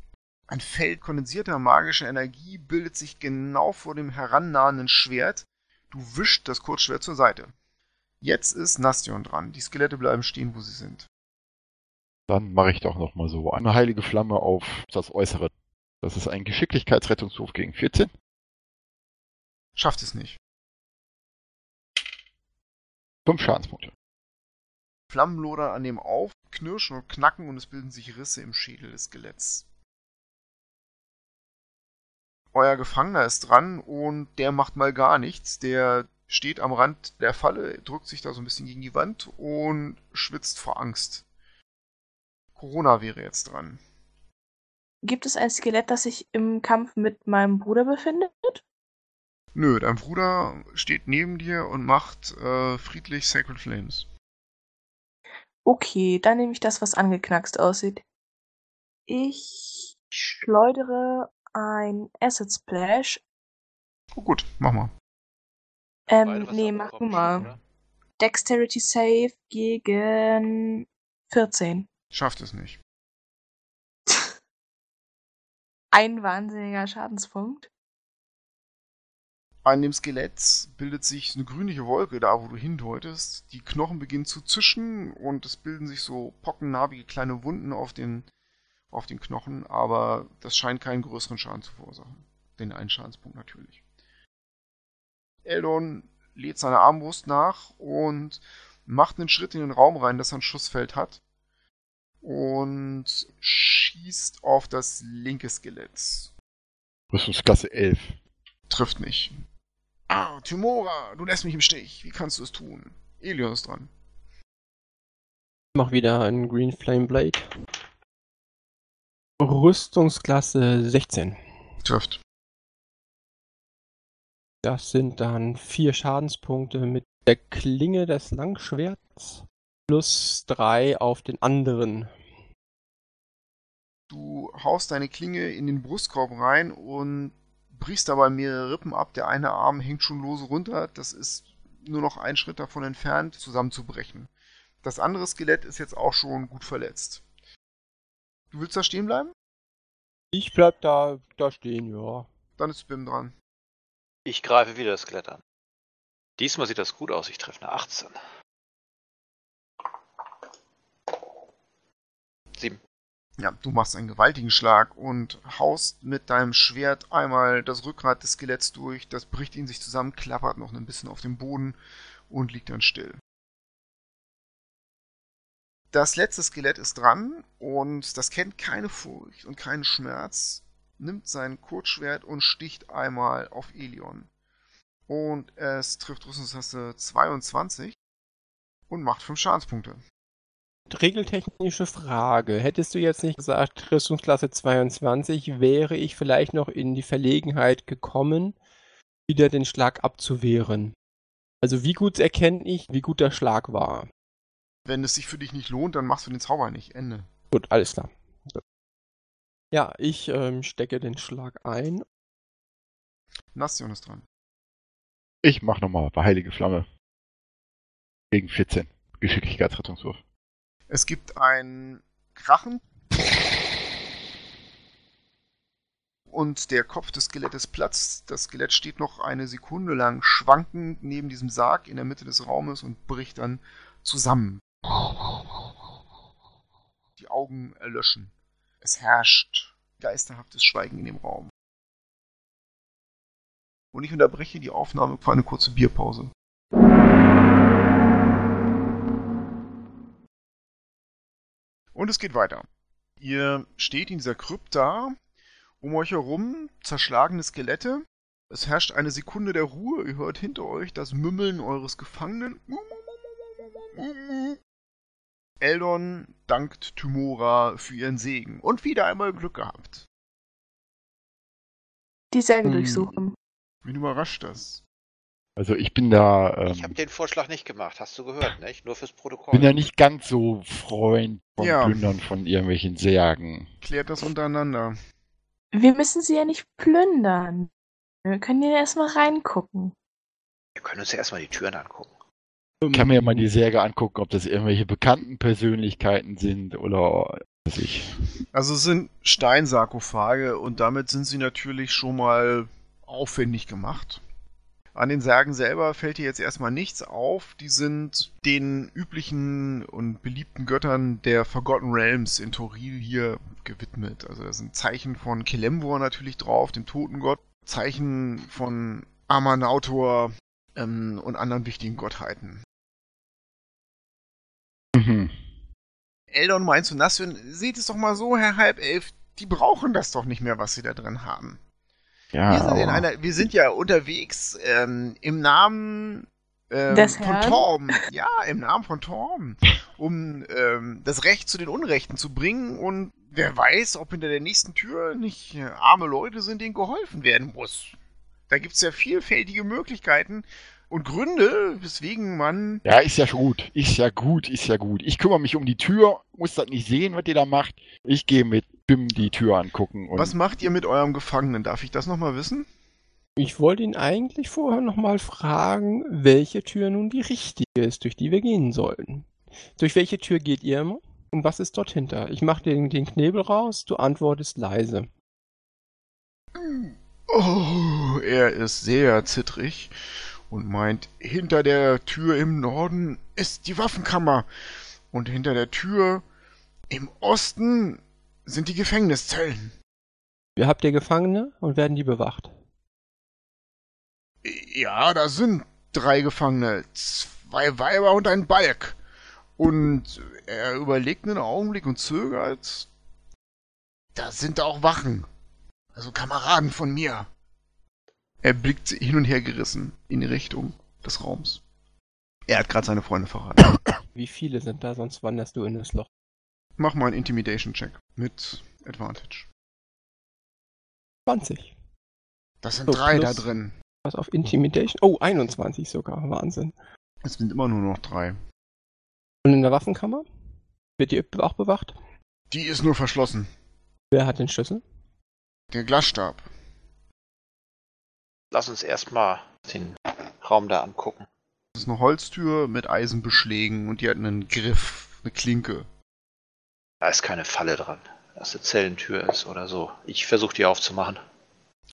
ein Feld kondensierter magischer Energie bildet sich genau vor dem herannahenden Schwert. Du wischst das Kurzschwert zur Seite. Jetzt ist Nastion dran. Die Skelette bleiben stehen, wo sie sind. Dann mache ich doch nochmal so eine heilige Flamme auf das Äußere. Das ist ein Geschicklichkeitsrettungswurf gegen 14. Schafft es nicht. Fünf Schadenspunkte. Flammen lodern an dem auf, knirschen und knacken und es bilden sich Risse im Schädel des Skeletts. Euer Gefangener ist dran und der macht mal gar nichts. Der steht am Rand der Falle, drückt sich da so ein bisschen gegen die Wand und schwitzt vor Angst. Corona wäre jetzt dran. Gibt es ein Skelett, das sich im Kampf mit meinem Bruder befindet? Nö, dein Bruder steht neben dir und macht äh, friedlich Sacred Flames. Okay, dann nehme ich das, was angeknackst aussieht. Ich schleudere ein Acid Splash. Oh gut, mach mal. Ähm, Beide nee, mach du mal. oder? Dexterity Save gegen 14. Schafft es nicht. Ein wahnsinniger Schadenspunkt. An dem Skelett bildet sich eine grünliche Wolke da, wo du hindeutest. Die Knochen beginnen zu zischen und es bilden sich so pockennarbige kleine Wunden auf den, auf den Knochen, aber das scheint keinen größeren Schaden zu verursachen. Den einen Schadenspunkt natürlich. Eldon lädt seine Armbrust nach und macht einen Schritt in den Raum rein, dass er ein Schussfeld hat. Und schießt auf das linke Skelett. Rüstungsklasse 11. Trifft nicht. Ah, Timora, du lässt mich im Stich. Wie kannst du es tun? Elion ist dran. Ich mach wieder einen Green Flame Blade. Rüstungsklasse 16. Trifft. Das sind dann vier Schadenspunkte mit der Klinge des Langschwerts plus drei auf den anderen. Du haust deine Klinge in den Brustkorb rein und brichst dabei mehrere Rippen ab. Der eine Arm hängt schon lose runter. Das ist nur noch ein Schritt davon entfernt, zusammenzubrechen. Das andere Skelett ist jetzt auch schon gut verletzt. Du willst da stehen bleiben? Ich bleib da, da stehen, ja. Dann ist Bim dran. Ich greife wieder das Skelett an. Diesmal sieht das gut aus. Ich treffe eine 18. 7. Ja, du machst einen gewaltigen Schlag und haust mit deinem Schwert einmal das Rückgrat des Skeletts durch. Das bricht in sich zusammen, klappert noch ein bisschen auf dem Boden und liegt dann still. Das letzte Skelett ist dran und das kennt keine Furcht und keinen Schmerz, nimmt sein Kurzschwert und sticht einmal auf Elion. Und es trifft Rüstungstaste 22 und macht 5 Schadenspunkte. Regeltechnische Frage. Hättest du jetzt nicht gesagt, Rüstungsklasse 22, wäre ich vielleicht noch in die Verlegenheit gekommen, wieder den Schlag abzuwehren. Also wie gut erkenne ich, wie gut der Schlag war? Wenn es sich für dich nicht lohnt, dann machst du den Zauber nicht. Ende. Gut, alles klar. Ja, ich ähm, stecke den Schlag ein. Nastion ist dran. Ich mach nochmal bei Heilige Flamme. Gegen 14. Geschicklichkeitsrettungswurf. Es gibt ein Krachen. Und der Kopf des Skelettes platzt. Das Skelett steht noch eine Sekunde lang schwankend neben diesem Sarg in der Mitte des Raumes und bricht dann zusammen. Die Augen erlöschen. Es herrscht geisterhaftes Schweigen in dem Raum. Und ich unterbreche die Aufnahme für eine kurze Bierpause. Und es geht weiter. Ihr steht in dieser Krypta, um euch herum zerschlagene Skelette. Es herrscht eine Sekunde der Ruhe. Ihr hört hinter euch das Mümmeln eures Gefangenen. Eldon dankt Tymora für ihren Segen und wieder einmal Glück gehabt. Die Särge Hm. durchsuchen. Wen überrascht das? Also ich bin da, ähm, Ich habe den Vorschlag nicht gemacht. Hast du gehört, nicht? Nur fürs Protokoll. bin da nicht ganz so Freund von Ja. Plündern von irgendwelchen Särgen. Klärt das untereinander. Wir müssen sie ja nicht plündern. Wir können ja erstmal reingucken. Wir können uns ja erstmal die Türen angucken. Ich kann mir ja mal die Särge angucken, ob das irgendwelche bekannten Persönlichkeiten sind oder was weiß ich. Also es sind Steinsarkophage und damit sind sie natürlich schon mal aufwendig gemacht. An den Särgen selber fällt dir jetzt erstmal nichts auf. Die sind den üblichen und beliebten Göttern der Forgotten Realms in Toril hier gewidmet. Also da sind Zeichen von Kelemvor natürlich drauf, dem Totengott, Zeichen von Amanautor ähm, und anderen wichtigen Gottheiten. Mhm. Eldon meint zu Nassion, seht es doch mal so, Herr Halbelf, die brauchen das doch nicht mehr, was sie da drin haben. Ja, Wir sind, in einer, wir sind ja unterwegs ähm, im Namen ähm, Des von? Torm. Ja, im Namen von Torm. Um ähm, das Recht zu den Unrechten zu bringen und wer weiß, ob hinter der nächsten Tür nicht äh, arme Leute sind, denen geholfen werden muss. Da gibt's ja vielfältige Möglichkeiten und Gründe, weswegen man. Ja, ist ja gut. Ist ja gut, ist ja gut. Ich kümmere mich um die Tür, muss das nicht sehen, was ihr da macht. Ich gehe mit Bim die Tür angucken. Und Was macht ihr mit eurem Gefangenen? Darf ich das nochmal wissen? Ich wollte ihn eigentlich vorher nochmal fragen, welche Tür nun die richtige ist, durch die wir gehen sollten. Durch welche Tür geht ihr immer? Und was ist dort hinter? Ich mache den, den Knebel raus, du antwortest leise. Oh, er ist sehr zittrig und meint, hinter der Tür im Norden ist die Waffenkammer und hinter der Tür im Osten sind die Gefängniszellen. Wir habt ihr Gefangene und werden die bewacht. Ja, da sind drei Gefangene, zwei Weiber und ein Balk. Und er überlegt einen Augenblick und zögert. Da sind auch Wachen. Also Kameraden von mir. Er blickt hin und her gerissen in die Richtung des Raums. Er hat gerade seine Freunde verraten. Wie viele sind da, sonst wanderst du in das Loch. Mach mal einen Intimidation-Check mit Advantage. 20. Das sind So, drei plus- da drin. Was auf Intimidation? Oh, 21 sogar. Wahnsinn. Es sind immer nur noch drei. Und in der Waffenkammer? Wird die auch bewacht? Die ist nur verschlossen. Wer hat den Schlüssel? Der Glasstab. Lass uns erstmal den Raum da angucken. Das ist eine Holztür mit Eisenbeschlägen und die hat einen Griff, eine Klinke. Da ist keine Falle dran, dass eine Zellentür ist oder so. Ich versuche die aufzumachen.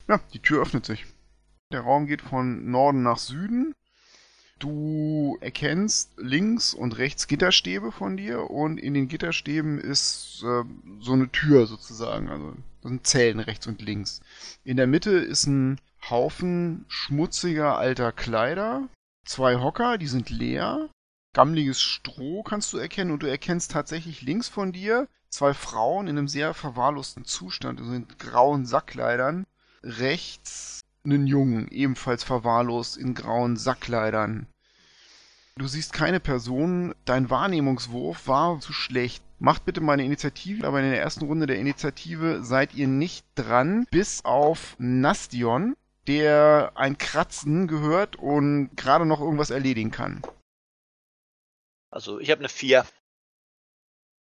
Ja, die Tür öffnet sich. Der Raum geht von Norden nach Süden. Du erkennst links und rechts Gitterstäbe von dir und in den Gitterstäben ist äh, so eine Tür sozusagen. Also das sind Zellen rechts und links. In der Mitte ist ein Haufen schmutziger alter Kleider. Zwei Hocker, die sind leer. Gammliges Stroh kannst du erkennen und du erkennst tatsächlich links von dir zwei Frauen in einem sehr verwahrlosten Zustand, also in grauen Sackkleidern. Rechts einen Jungen, ebenfalls verwahrlost in grauen Sackkleidern. Du siehst keine Person, dein Wahrnehmungswurf war zu schlecht. Macht bitte mal eine Initiative, aber in der ersten Runde der Initiative seid ihr nicht dran, bis auf Nastion, der ein Kratzen gehört und gerade noch irgendwas erledigen kann. Also ich habe eine 4.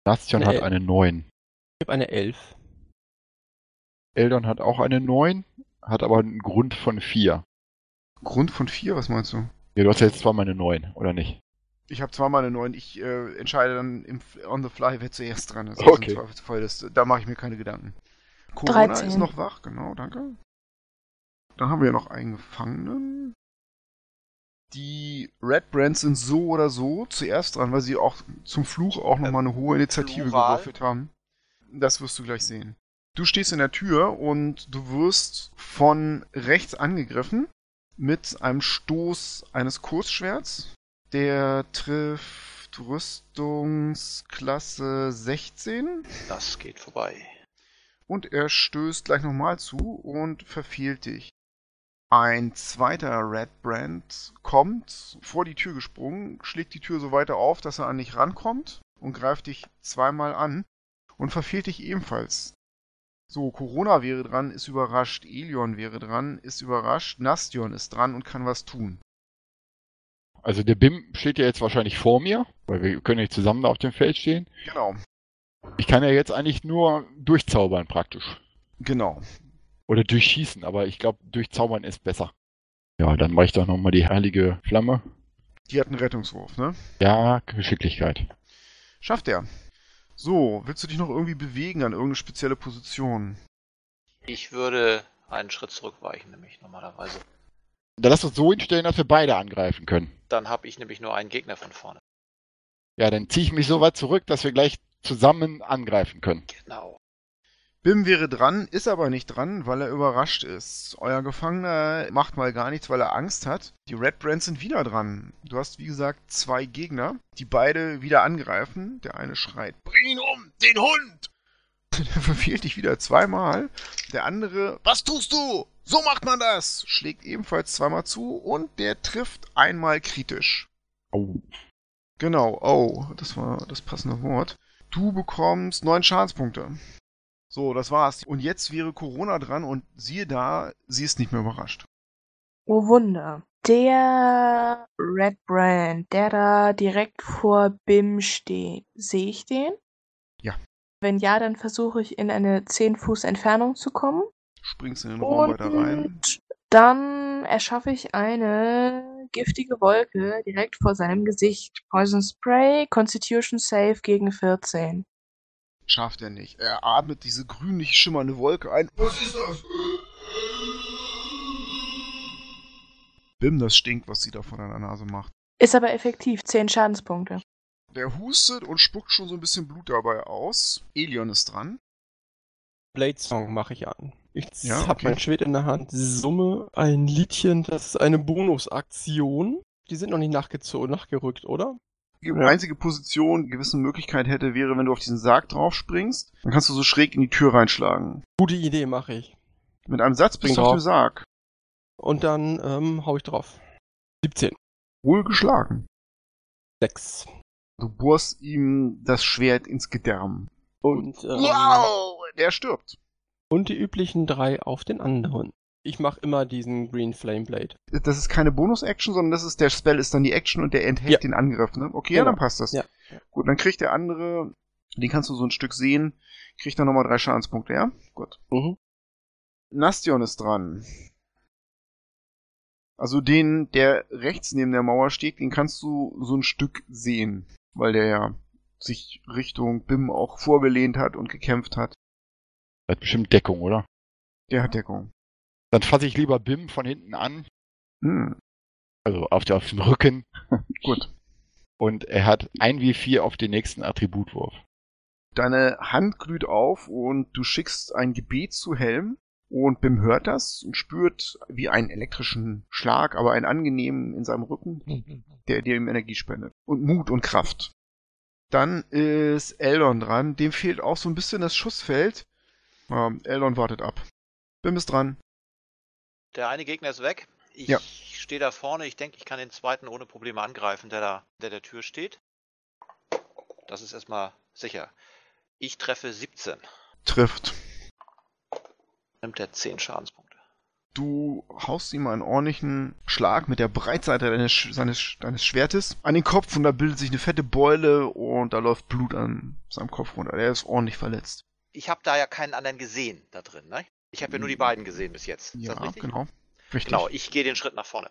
Bastion Nee. hat eine 9. Ich habe eine 11. Eldon hat auch eine 9, hat aber einen Grund von 4. Grund von vier, was meinst du? Ja, du hast ja jetzt zweimal eine 9, oder nicht? Ich habe zweimal eine 9. Ich äh, entscheide dann im, on the fly, wer zuerst dran ist. Okay. Zweifelsfall, das, da mache ich mir keine Gedanken. Corona 13. ist noch wach, genau, danke. Dann haben wir noch einen Gefangenen. Die Red Brands sind so oder so zuerst dran, weil sie auch zum Fluch auch nochmal eine hohe Initiative Plural? gewürfelt haben. Das wirst du gleich sehen. Du stehst in der Tür und du wirst von rechts angegriffen mit einem Stoß eines Kurzschwerts. Der trifft Rüstungsklasse 16 Das geht vorbei. und er stößt gleich nochmal zu und verfehlt dich. Ein zweiter Red Brand kommt vor die Tür gesprungen, schlägt die Tür so weiter auf, dass er an dich rankommt und greift dich zweimal an und verfehlt dich ebenfalls. So, Corona wäre dran, ist überrascht, Elion wäre dran, ist überrascht, Nastion ist dran und kann was tun. Also der BIM steht ja jetzt wahrscheinlich vor mir, weil wir können nicht zusammen da auf dem Feld stehen. Genau, Ich kann ja jetzt eigentlich nur durchzaubern praktisch. genau. Oder durchschießen, aber ich glaube, durchzaubern ist besser. Ja, dann mache ich doch nochmal die heilige Flamme. Die hat einen Rettungswurf, ne? Ja, Geschicklichkeit. Schafft er. So, willst du dich noch irgendwie bewegen an irgendeine spezielle Position? Ich würde einen Schritt zurückweichen, nämlich normalerweise. Dann lass uns so hinstellen, dass wir beide angreifen können. Dann habe ich nämlich nur einen Gegner von vorne. Ja, dann ziehe ich mich so weit zurück, dass wir gleich zusammen angreifen können. Genau. Bim wäre dran, ist aber nicht dran, weil er überrascht ist. Euer Gefangener macht mal gar nichts, weil er Angst hat. Die Red Brands sind wieder dran. Du hast, wie gesagt, zwei Gegner, die beide wieder angreifen. Der eine schreit, bring ihn um, den Hund! Der verfehlt dich wieder zweimal. Der andere, was tust du? So macht man das! Schlägt ebenfalls zweimal zu und der trifft einmal kritisch. Oh. Genau, oh, das war das passende Wort. Du bekommst neun Schadenspunkte. So, das war's. Und jetzt wäre Corona dran und siehe da, sie ist nicht mehr überrascht. Oh Wunder. Der Red Brand, der da direkt vor Bim steht, sehe ich den? Ja. Wenn ja, dann versuche ich in eine 10 Fuß Entfernung zu kommen. Springst in den Raum weiter rein. Und dann erschaffe ich eine giftige Wolke direkt vor seinem Gesicht. Poison Spray, Constitution Save gegen 14. Schafft er nicht. Er atmet diese grünlich schimmernde Wolke ein. Was ist das? Bim, das stinkt, was sie da vor deiner Nase macht. Ist aber effektiv, 10 Schadenspunkte. Der hustet und spuckt schon so ein bisschen Blut dabei aus. Elion ist dran. Blade Song mache ich an. Ich Ja, hab okay. mein Schwert in der Hand, summe ein Liedchen, das ist eine Bonusaktion. Die sind noch nicht nachgezogen, nachgerückt, oder? Die einzige Position, die gewisse Möglichkeit hätte, wäre, wenn du auf diesen Sarg drauf springst, dann kannst du so schräg in die Tür reinschlagen. Gute Idee, mache ich. Mit einem Satz bist du auf dem Sarg. Und dann ähm, hau ich drauf. 17. Wohl geschlagen. 6. Du bohrst ihm das Schwert ins Gedärm. Und, ähm, Wow! Der stirbt. und die üblichen drei auf den anderen. Ich mache immer diesen Green Flame Blade. Das ist keine Bonus-Action, sondern das ist der Spell ist dann die Action und der enthält Ja. den Angriff, ne? Okay, ja, Genau. dann passt das. Ja. Gut, dann kriegt der andere, den kannst du so ein Stück sehen, kriegt dann nochmal drei Schadenspunkte, ja? Gut. Mhm. Nastion ist dran. Also den, der rechts neben der Mauer steht, den kannst du so ein Stück sehen, weil der ja sich Richtung Bim auch vorgelehnt hat und gekämpft hat. Das hat bestimmt Deckung, oder? Der hat Deckung. Dann fasse ich lieber Bim von hinten an, Hm, also auf, der, auf den Rücken. gut. Und er hat ein W4 auf den nächsten Attributwurf. Deine Hand glüht auf und du schickst ein Gebet zu Helm und Bim hört das und spürt wie einen elektrischen Schlag, aber einen angenehmen in seinem Rücken, der dir ihm Energie spendet. Und Mut und Kraft. Dann ist Eldon dran. Dem fehlt auch so ein bisschen das Schussfeld. Ähm, Eldon wartet ab. Bim ist dran. Der eine Gegner ist weg. Ich Ja. stehe da vorne. Ich denke, ich kann den zweiten ohne Probleme angreifen, der da der, der Tür steht. Das ist erstmal sicher. Ich treffe 17. Trifft. Nimmt er 10 Schadenspunkte. Du haust ihm einen ordentlichen Schlag mit der Breitseite deines, Sch- seines, deines Schwertes an den Kopf und da bildet sich eine fette Beule und da läuft Blut an seinem Kopf runter. Der ist ordentlich verletzt. Ich habe da ja keinen anderen gesehen da drin, ne? Ich habe ja nur die beiden gesehen bis jetzt. Ist Ja, richtig? genau. Richtig. Genau, ich gehe den Schritt nach vorne.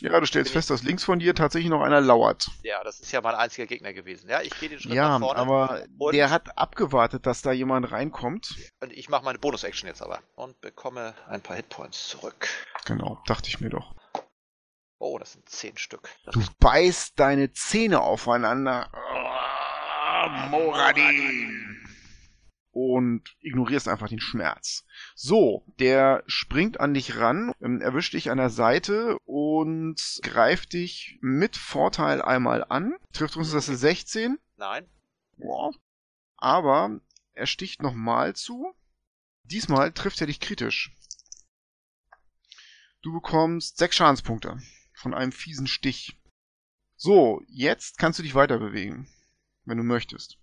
Ja, du stellst Bin fest, dass links von dir tatsächlich noch einer lauert. Ja, das ist ja mein einziger Gegner gewesen. Ja, ich gehe den Schritt Ja, nach vorne. aber und, der hat abgewartet, dass da jemand reinkommt. und ich mache meine Bonus-Action jetzt aber. Und bekomme ein paar Hitpoints zurück. Genau, dachte ich mir doch. Oh, das sind 10 Stück. Das Du beißt deine Zähne aufeinander. Ah, Moradin! Und ignorierst einfach den Schmerz. So, der springt an dich ran, ähm, erwischt dich an der Seite und greift dich mit Vorteil einmal an. Trifft uns das 16. Nein, Ja. Aber er sticht nochmal zu. Diesmal trifft er dich kritisch. Du bekommst sechs Schadenspunkte von einem fiesen Stich. So, jetzt kannst du dich weiter bewegen, wenn du möchtest.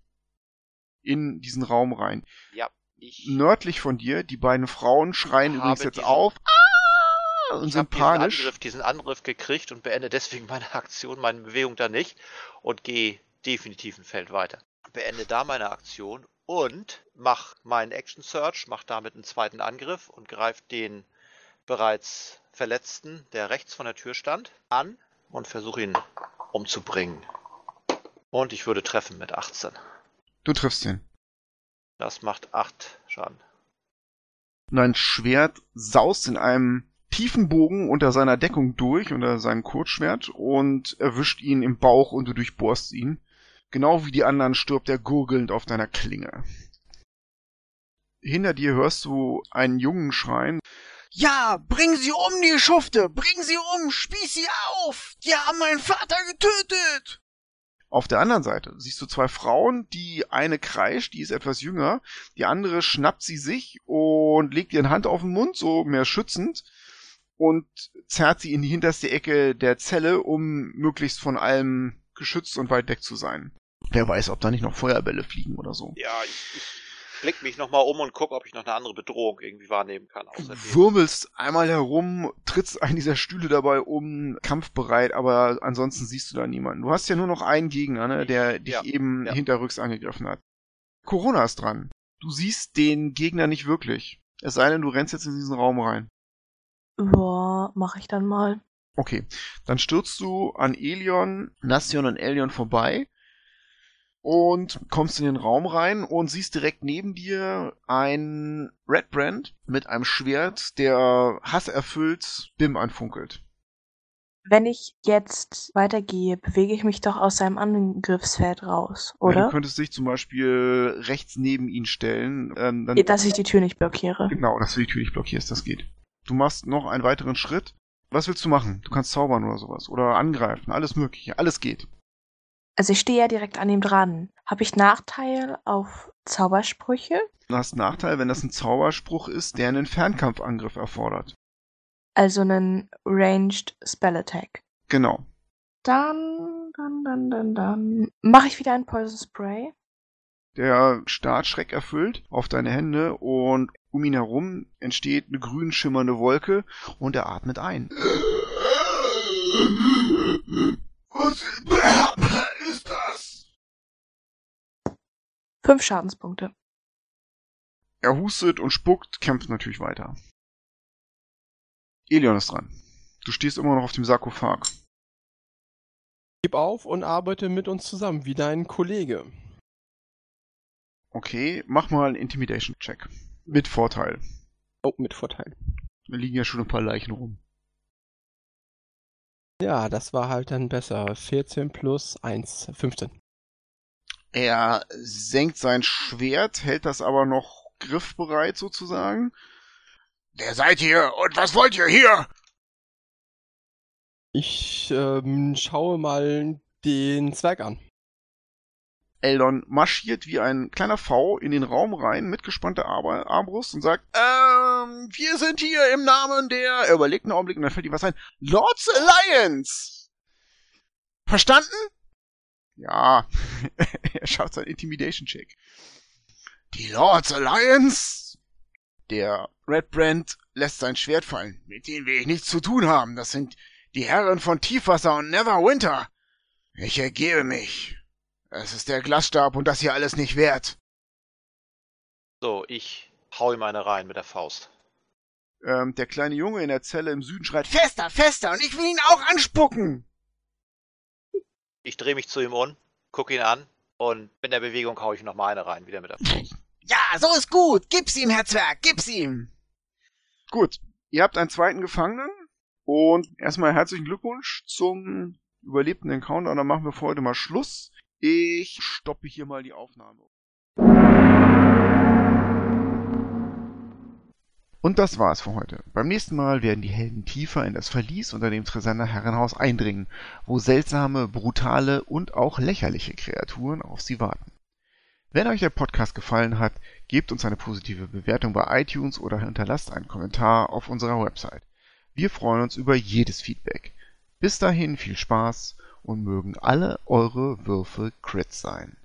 In diesen Raum rein. ja, ich Nördlich von dir, die beiden Frauen schreien übrigens jetzt auf ah, und Ich sind habe diesen panisch. Angriff, diesen Angriff gekriegt und beende deswegen meine Aktion, meine Bewegung da nicht und gehe definitiv ein Feld weiter. Beende da meine Aktion und mach meinen Action Search, mach damit einen zweiten Angriff und greife den bereits Verletzten, der rechts von der Tür stand, an und versuche ihn umzubringen. Und ich würde treffen mit 18. Du triffst ihn. Das macht 8 Schaden. Und ein Schwert saust in einem tiefen Bogen unter seiner Deckung durch, unter seinem Kurzschwert, und erwischt ihn im Bauch und du durchbohrst ihn. Genau wie die anderen stirbt er gurgelnd auf deiner Klinge. Hinter dir hörst du einen Jungen schreien. Ja, bring sie um, die Schufte! Bring sie um! Spieß sie auf! Die haben meinen Vater getötet! Auf der anderen Seite siehst du zwei Frauen, die eine kreischt, die ist etwas jünger, die andere schnappt sie sich und legt ihren Hand auf den Mund, so mehr schützend, und zerrt sie in die hinterste Ecke der Zelle, um möglichst von allem geschützt und weit weg zu sein. Wer weiß, ob da nicht noch Feuerbälle fliegen oder so. Ja, ich, blick mich nochmal um und guck, ob ich noch eine andere Bedrohung irgendwie wahrnehmen kann. Du wirbelst einmal herum, trittst einen dieser Stühle dabei um, kampfbereit, aber ansonsten siehst du da niemanden. Du hast ja nur noch einen Gegner, ne, der dich Ja, eben ja. hinterrücks angegriffen hat. Corona ist dran. Du siehst den Gegner nicht wirklich. Es sei denn, du rennst jetzt in diesen Raum rein. Boah, mach ich dann mal. Okay, dann stürzt du an Elion, Nassion und Elion vorbei und kommst in den Raum rein und siehst direkt neben dir ein Red Brand mit einem Schwert, der hasserfüllt Bim anfunkelt. Wenn ich jetzt weitergehe, bewege ich mich doch aus seinem Angriffsfeld raus, Ja, Du oder? könntest dich zum Beispiel rechts neben ihn stellen. Ähm, dann, Dass ich die Tür nicht blockiere. genau, dass du die Tür nicht blockierst, das geht. Du machst noch einen weiteren Schritt. Was willst du machen? Du kannst zaubern oder sowas. Oder angreifen. Alles mögliche. Alles geht. Also ich stehe ja direkt an ihm dran. Habe ich Nachteil auf Zaubersprüche? Du hast einen Nachteil, wenn das ein Zauberspruch ist, der einen Fernkampfangriff erfordert. Also einen Ranged Spell Attack. Genau. Dann, dann, dann, dann, dann mache ich wieder ein Poison Spray. Der starrt schreckerfüllt auf deine Hände und um ihn herum entsteht eine grün schimmernde Wolke und er atmet ein. Was ist das? Fünf Schadenspunkte. Er hustet und spuckt, kämpft natürlich weiter. Elion ist dran. Du stehst immer noch auf dem Sarkophag. Gib auf und arbeite mit uns zusammen, wie dein Kollege. Okay, mach mal einen Intimidation-Check. Mit Vorteil. Oh, mit Vorteil. Da liegen ja schon ein paar Leichen rum. Ja, das war halt dann besser. 14 plus 1, 15. Er senkt sein Schwert, hält das aber noch griffbereit sozusagen. Wer seid ihr und was wollt ihr hier? Ich ähm, schaue mal den Zwerg an. Eldon marschiert wie ein kleiner V in den Raum rein mit gespannter Ar Armbrust und sagt, ähm, wir sind hier im Namen der, er überlegt einen Augenblick und dann fällt ihm was ein, Lords Alliance. Verstanden? Ja, er schafft seinen Intimidation-Check. Die Lords Alliance? Der Red Brand lässt sein Schwert fallen. Mit denen will ich nichts zu tun haben. Das sind die Herren von Tiefwasser und Neverwinter. Ich ergebe mich. Es ist der Glasstab und das hier alles nicht wert. So, ich hau ihm eine rein mit der Faust. Ähm, der kleine Junge in der Zelle im Süden schreit, fester, fester, und ich will ihn auch anspucken. Ich drehe mich zu ihm um, guck ihn an und in der Bewegung hau ich ihm noch mal eine rein, wieder mit der Faust. Ja, so ist gut. Gib's ihm, Herr Zwerg, gib's ihm. Gut, ihr habt einen zweiten Gefangenen und erstmal herzlichen Glückwunsch zum überlebten Encounter und dann machen wir für heute mal Schluss. Ich stoppe hier mal die Aufnahme. Und das war's für heute. Beim nächsten Mal werden die Helden tiefer in das Verlies unter dem Tresander Herrenhaus eindringen, wo seltsame, brutale und auch lächerliche Kreaturen auf sie warten. Wenn euch der Podcast gefallen hat, gebt uns eine positive Bewertung bei iTunes oder hinterlasst einen Kommentar auf unserer Website. Wir freuen uns über jedes Feedback. Bis dahin viel Spaß und mögen alle eure Würfe Crits sein.